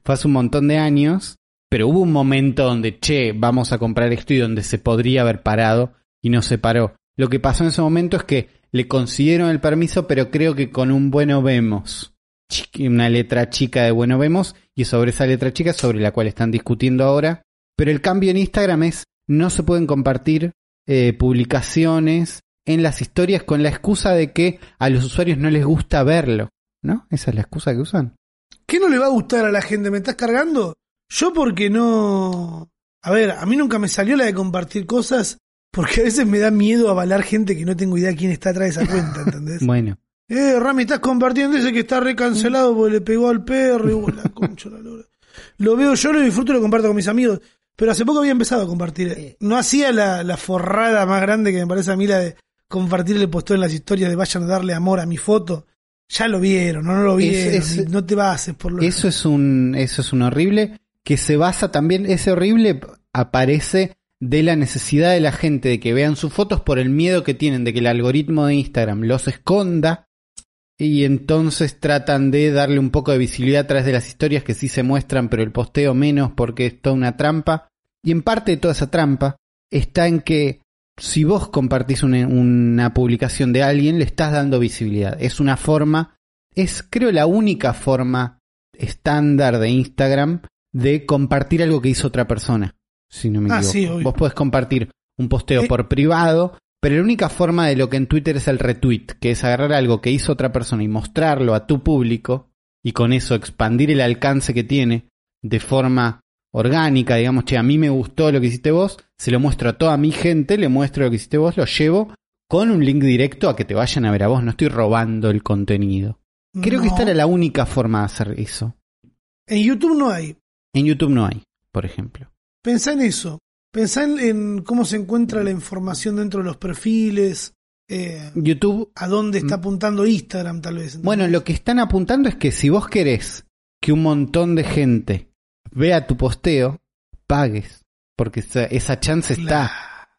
fue hace un montón de años, pero hubo un momento donde, che, vamos a comprar esto y donde se podría haber parado y no se paró. Lo que pasó en ese momento es que le consiguieron el permiso, pero creo que con un bueno vemos. Una letra chica de bueno vemos y sobre esa letra chica sobre la cual están discutiendo ahora. Pero el cambio en Instagram es no se pueden compartir eh, publicaciones en las historias con la excusa de que a los usuarios no les gusta verlo. ¿No? Esa es la excusa que usan. ¿Qué no le va a gustar a la gente? ¿Me estás cargando? Yo porque no... A ver, a mí nunca me salió la de compartir cosas porque a veces me da miedo avalar gente que no tengo idea quién está atrás de esa cuenta, ¿entendés? Bueno. Eh, Rami, estás compartiendo ese que está recancelado porque le pegó al perro y vos, la concha, la lora. Lo veo yo, lo disfruto y lo comparto con mis amigos. Pero hace poco había empezado a compartir. No hacía la, la forrada más grande que me parece a mí la de compartir el posteo en las historias de vayan a darle amor a mi foto. Ya lo vieron, no, no lo vieron. es- no te bases por lo Eso es un, eso es un horrible que se basa también, ese horrible aparece de la necesidad de la gente de que vean sus fotos por el miedo que tienen de que el algoritmo de Instagram los esconda y entonces tratan de darle un poco de visibilidad a través de las historias que sí se muestran pero el posteo menos porque es toda una trampa y en parte de toda esa trampa está en que si vos compartís una, una publicación de alguien le estás dando visibilidad es una forma es creo la única forma estándar de Instagram de compartir algo que hizo otra persona. Si no me Ah, equivoco. sí. Vos podés compartir un posteo Eh. por privado, pero la única forma de lo que en Twitter es el retweet, que es agarrar algo que hizo otra persona y mostrarlo a tu público y con eso expandir el alcance que tiene de forma orgánica, digamos, che, a mí me gustó lo que hiciste vos, se lo muestro a toda mi gente, le muestro lo que hiciste vos, lo llevo con un link directo a que te vayan a ver a vos, no estoy robando el contenido. Creo que esta era la única forma de hacer eso. En YouTube no hay. En YouTube no hay, por ejemplo. Pensá en eso. Pensá en, en cómo se encuentra la información dentro de los perfiles. eh, YouTube, a dónde está apuntando Instagram, tal vez. bueno, lo que están apuntando es que si vos querés que un montón de gente vea tu posteo, pagues. Porque esa, esa chance está.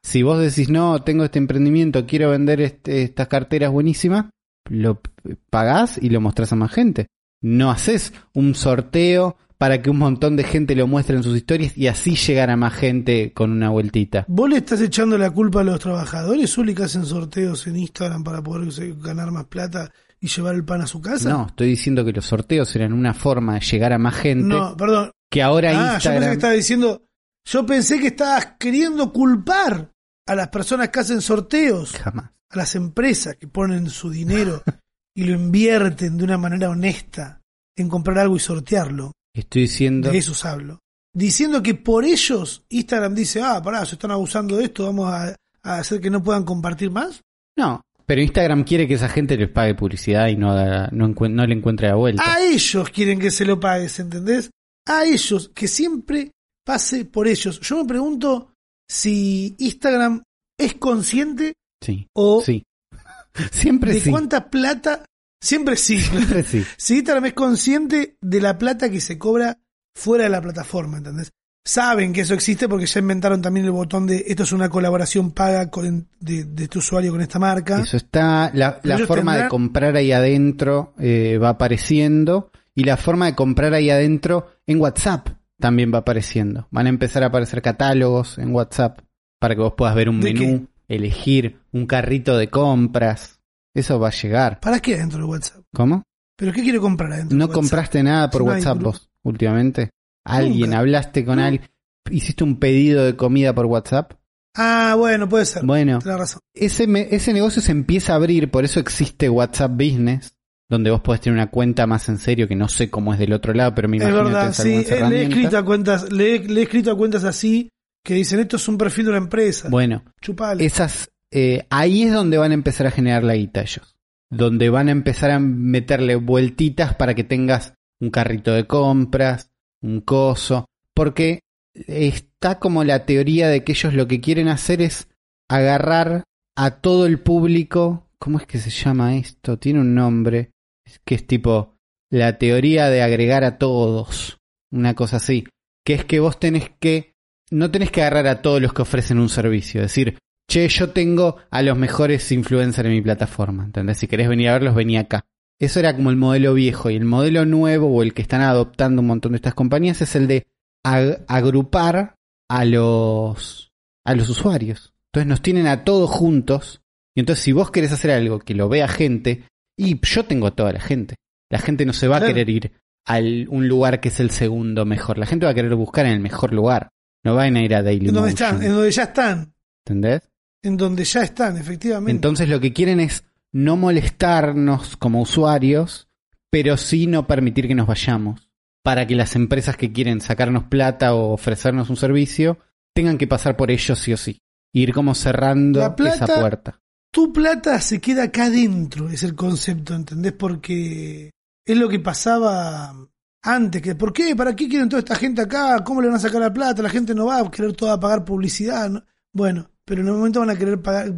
Si vos decís, no, tengo este emprendimiento, quiero vender este- estas carteras buenísimas, lo p- pagás y lo mostrás a más gente. No haces un sorteo para que un montón de gente lo muestre en sus historias y así llegar a más gente con una vueltita. ¿Vos le estás echando la culpa a los trabajadores, Uli, que hacen sorteos en Instagram para poder ganar más plata y llevar el pan a su casa? No, estoy diciendo que los sorteos eran una forma de llegar a más gente No, perdón. que ahora Ah, yo pensé Instagram... que estaba diciendo. Yo pensé que estabas queriendo culpar a las personas que hacen sorteos, Jamás. a las empresas que ponen su dinero y lo invierten de una manera honesta en comprar algo y sortearlo. Estoy diciendo... De esos hablo. Diciendo que por ellos Instagram dice, ah, pará, se están abusando de esto, vamos a, a hacer que no puedan compartir más. No, pero Instagram quiere que esa gente les pague publicidad y no, no, le encuentre la vuelta. A ellos quieren que se lo pagues, ¿entendés? A ellos, que siempre pase por ellos. Yo me pregunto si Instagram es consciente Sí, o sí. Siempre de sí. cuánta plata. Siempre sí. Siempre sí. Instagram es consciente de la plata que se cobra fuera de la plataforma, ¿entendés? Saben que eso existe porque ya inventaron también el botón de esto es una colaboración paga con, de, de este usuario con esta marca. Eso está, la, forma de comprar ahí adentro eh, va apareciendo y la forma de comprar ahí adentro en WhatsApp también va apareciendo. Van a empezar a aparecer catálogos en WhatsApp para que vos puedas ver un ¿De menú, elegir un carrito de compras. Eso va a llegar. ¿Para qué adentro de WhatsApp? ¿Cómo? ¿Pero qué quiere comprar adentro ¿No de WhatsApp? compraste nada por no WhatsApp vos últimamente? ¿Alguien? Nunca. ¿Hablaste con No. alguien? ¿Hiciste un pedido de comida por WhatsApp? Ah, bueno, puede ser. Bueno, razón. ese, me- ese negocio se empieza a abrir, por eso existe WhatsApp Business, donde vos podés tener una cuenta más en serio, que no sé cómo es del otro lado, pero me Es imagino verdad, que es sí. eh, Le he, escrito a cuentas, le, he, le he escrito a cuentas así que dicen esto es un perfil de una empresa. Bueno, Chupale. esas, eh, ahí es donde van a empezar a generar la guita ellos. Donde van a empezar a meterle vueltitas para que tengas un carrito de compras, un coso. Porque está como la teoría de que ellos lo que quieren hacer es agarrar a todo el público. ¿Cómo es que se llama esto? Tiene un nombre. Es que es tipo la teoría de agregar a todos. Una cosa así. Que es que vos tenés que. No tenés que agarrar a todos los que ofrecen un servicio. Es decir, che, yo tengo a los mejores influencers en mi plataforma. ¿Entendés? Si querés venir a verlos, vení acá. Eso era como el modelo viejo. Y el modelo nuevo, o el que están adoptando un montón de estas compañías, es el de ag- agrupar a los, a los usuarios. Entonces nos tienen a todos juntos. Y entonces si vos querés hacer algo que lo vea gente, y yo tengo a toda la gente. La gente no se va a querer ir a un lugar que es el segundo mejor. La gente va a querer buscar en el mejor lugar. No van a ir a Daily en donde están, en donde ya están. ¿Entendés? En donde ya están, efectivamente. Entonces lo que quieren es no molestarnos como usuarios, pero sí no permitir que nos vayamos. Para que las empresas que quieren sacarnos plata o ofrecernos un servicio tengan que pasar por ellos sí o sí. Ir como cerrando plata- esa puerta. tu plata se queda acá adentro, es el concepto, ¿entendés? Porque es lo que pasaba antes, que ¿por qué? ¿Para qué quieren toda esta gente acá? ¿Cómo le van a sacar la plata? La gente no va a querer toda pagar publicidad. ¿no? Bueno, pero en un momento van a querer pagar,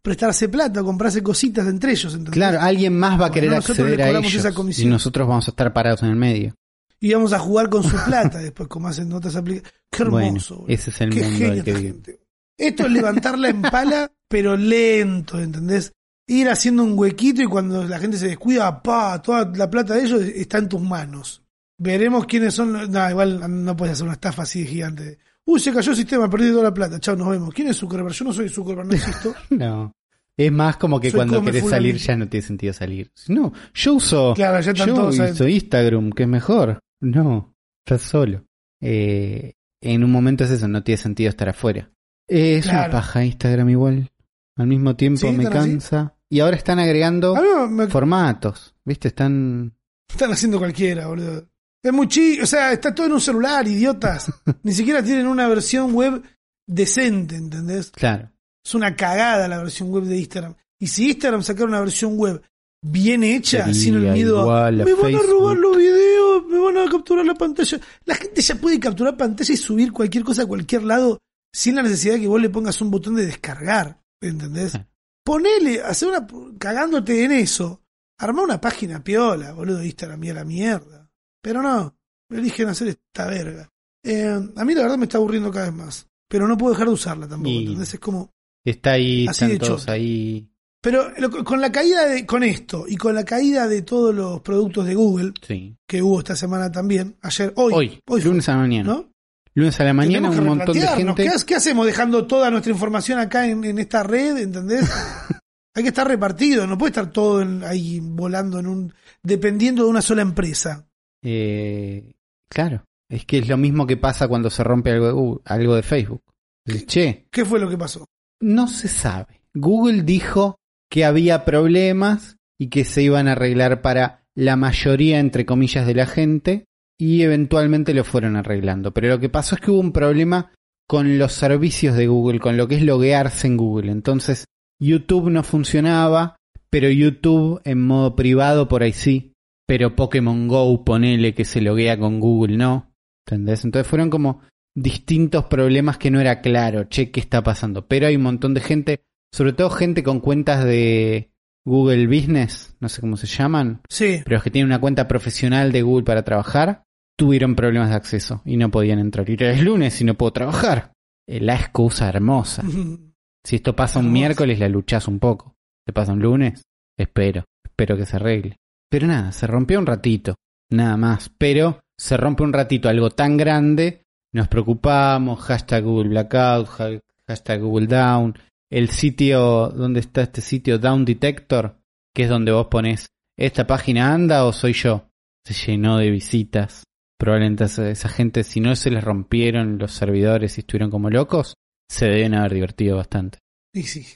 prestarse plata, comprarse cositas entre ellos, ¿entendés? Claro, alguien más va a Bueno, querer nosotros acceder a ellos esa y comisión. nosotros vamos a estar parados en el medio. Y vamos a jugar con su plata después, como hacen otras aplicaciones. Qué Bueno, hermoso. ese es el Qué mundo genio que gente. Esto es levantarla en pala, pero lento, ¿entendés? Ir haciendo un huequito y cuando la gente se descuida, pa, toda la plata de ellos está en tus manos. Veremos quiénes son. los- No, igual no puedes hacer una estafa así de gigante. Uy, se cayó el sistema, perdí toda la plata. Chao, nos vemos. ¿Quién es Zuckerberg? Yo no soy Zuckerberg, no existo. No. Es más como que Soy cuando querés salir ya no tiene sentido salir. No, yo uso, Claro, ya yo todos uso. Instagram, que es mejor. No, estás solo. Eh, en un momento es eso, no tiene sentido estar afuera. Eh, es una paja Instagram igual. Al mismo tiempo Sí, me así. cansa. Y ahora están agregando me formatos. ¿Viste? Están... están haciendo cualquiera, boludo. Es muy chi, o sea, está todo en un celular, idiotas. Ni siquiera tienen una versión web decente, ¿entendés? Claro. Es una cagada la versión web de Instagram. Y si Instagram sacara una versión web bien hecha, Sería sin el miedo a, me van a Facebook". robar los videos, me van a capturar la pantalla. La gente ya puede capturar pantalla y subir cualquier cosa a cualquier lado sin la necesidad de que vos le pongas un botón de descargar, ¿entendés? Sí. Ponele, hacer una cagándote en eso. Armá una página piola, boludo, de Instagram y a la mierda. Pero no, eligen hacer esta verga. Eh, a mí la verdad me está aburriendo cada vez más. Pero no puedo dejar de usarla tampoco, Y- ¿entendés? Es como, Está ahí, Así están de todos chota. ahí. pero lo- con la caída de, con esto y con la caída de todos los productos de Google Sí. que hubo esta semana también, ayer, hoy, Hoy, lunes a la mañana. ¿no? Lunes a la mañana un montón de gente... ¿Qué, qué hacemos dejando toda nuestra información acá en, en esta red? ¿Entendés? Hay que estar repartido, no puede estar todo en- ahí volando en un. dependiendo de una sola empresa. Eh, claro, es que es lo mismo que pasa cuando se rompe algo de, Google- algo de Facebook. Dices, Che, ¿Qué fue lo que pasó? no se sabe. Google dijo que había problemas y que se iban a arreglar para la mayoría, entre comillas, de la gente y eventualmente lo fueron arreglando. Pero lo que pasó es que hubo un problema con los servicios de Google, con lo que es loguearse en Google. Entonces, YouTube no funcionaba, pero YouTube en modo privado por ahí sí. Pero Pokémon Go, ponele que se loguea con Google, no. ¿Entendés? Entonces fueron como distintos problemas que no era claro, che, ¿qué está pasando? Pero hay un montón de gente, sobre todo gente con cuentas de, Google Business, no sé cómo se llaman, Sí. pero los que tienen una cuenta profesional de Google para trabajar, tuvieron problemas de acceso y no podían entrar. Y el lunes y no puedo trabajar. La excusa hermosa. Si esto pasa un miércoles, la luchás un poco. ¿Te pasa un lunes? Espero. Espero que se arregle. Pero nada, se rompió un ratito. Nada más. Pero se rompe un ratito algo tan grande. Nos preocupamos. Hashtag Google Blackout. ha- Hashtag Google Down. El sitio, ¿dónde está este sitio? Down Detector. Que es donde vos pones, ¿esta página anda o soy yo? Se llenó de visitas. Probablemente esa gente, si no se les rompieron los servidores y estuvieron como locos, se deben haber divertido bastante. Y sí.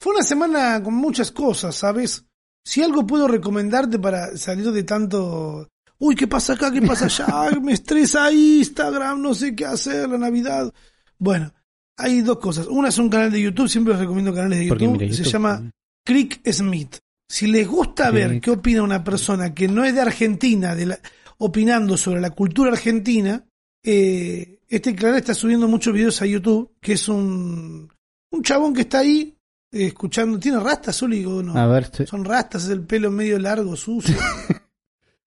Fue una semana con muchas cosas, ¿sabes? Si algo puedo recomendarte para salir de tanto. Uy, ¿qué pasa acá? ¿Qué pasa allá? Me estresa Instagram, no sé qué hacer, la Navidad. Bueno, hay dos cosas. Una es un canal de YouTube, siempre les recomiendo canales de YouTube. mira, se llama Crick Smith. Si les gusta ver qué opina una persona que no es de Argentina, de la- opinando sobre la cultura argentina, eh, este canal está subiendo muchos videos a YouTube, que es un, un chabón que está ahí escuchando. ¿Tiene rastas, Zuli, o no? A ver, te- Son rastas, es el pelo medio largo, sucio.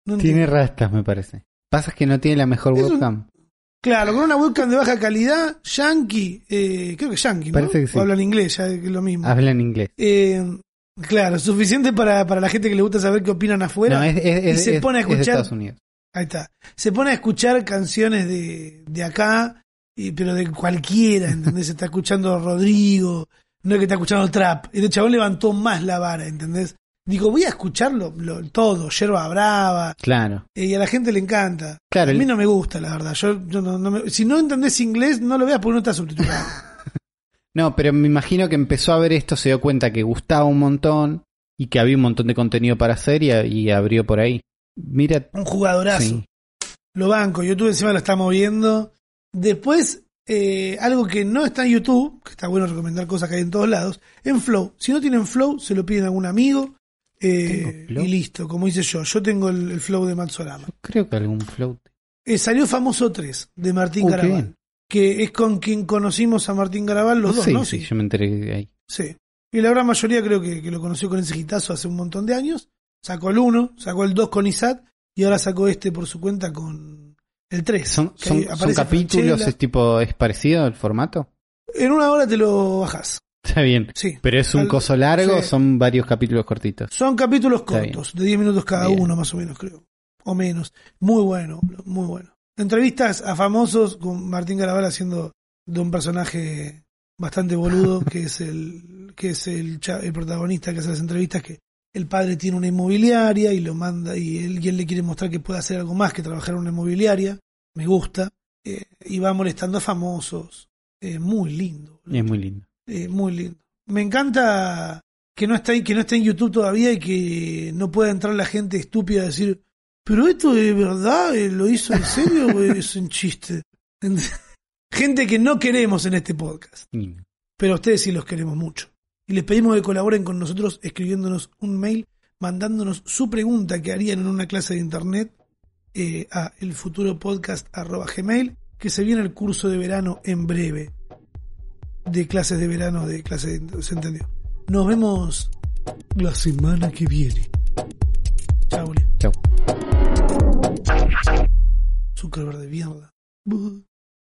No tiene rastas, me parece. Pasa que no tiene la mejor Es un- webcam. Claro, con una webcam de baja calidad, yankee, eh, creo que yankee, ¿no? Parece que sí. O hablan inglés, ya que es lo mismo. Habla en inglés. Eh, claro, suficiente para, para la gente que le gusta saber qué opinan afuera. no, es, es- y se pone a es de escuchar- Estados Unidos. Ahí está. Se pone a escuchar canciones de, de acá, y, pero de cualquiera, ¿entendés? Se está escuchando Rodrigo, no es que está escuchando trap. El chabón levantó más la vara, ¿entendés? Digo, voy a escucharlo lo- todo, yerba brava, Claro. eh, y a la gente le encanta. Claro, a mí el- no me gusta, la verdad. Yo, yo no, no me- si no entendés inglés, no lo veas porque no está subtitulado. No, pero me imagino que empezó a ver esto, se dio cuenta que gustaba un montón y que había un montón de contenido para hacer y, y abrió por ahí. Mira, Un jugadorazo. sí. Lo banco, YouTube encima lo está moviendo. Después, eh, algo que no está en YouTube, que está bueno recomendar cosas que hay en todos lados, en Flow. Si no tienen Flow, se lo piden a algún amigo. eh, ¿Tengo Flow? y listo, como hice yo. Yo tengo el, el Flow de Matsorama. creo que algún float. Eh, salió Famoso 3 de Martín Garabal. bien. Que es con quien conocimos a Martín Garabal los dos, sí, ¿no? sí, yo me enteré de ahí. Sí. Y la gran mayoría creo que, que lo conoció con ese hitazo hace un montón de años. Sacó el 1, sacó el 2 con Isat y ahora sacó este por su cuenta con el 3. ¿Son, son, capítulos? Franchella. ¿Es tipo, es parecido el formato? En una hora te lo bajás. Está bien. Sí. Pero es un Al- coso largo, o sí. son varios capítulos cortitos. Son capítulos cortos, de 10 minutos cada Bien. uno más o menos, creo. O menos. Muy bueno, muy bueno. Entrevistas a famosos con Martín Garabal haciendo de un personaje bastante boludo, que es el que es el protagonista que hace las entrevistas, que el padre tiene una inmobiliaria y lo manda y él, y él le quiere mostrar que puede hacer algo más que trabajar en una inmobiliaria. Me gusta. Eh, y va molestando a famosos. Eh, muy lindo. Es muy lindo. Eh, muy lindo. Me encanta que no está que no está en YouTube todavía y que no pueda entrar la gente estúpida a decir, pero esto de verdad eh, lo hizo en serio o es un chiste. gente que no queremos en este podcast, pero a ustedes sí los queremos mucho. Y les pedimos que colaboren con nosotros escribiéndonos un mail, mandándonos su pregunta que harían en una clase de internet eh, a elfuturopodcast.gmail, que se viene el curso de verano en breve de clases de verano, de clases de... ¿Se entendió? Nos vemos la semana que viene. Chao. Chau. Zuckerberg de mierda. Buh.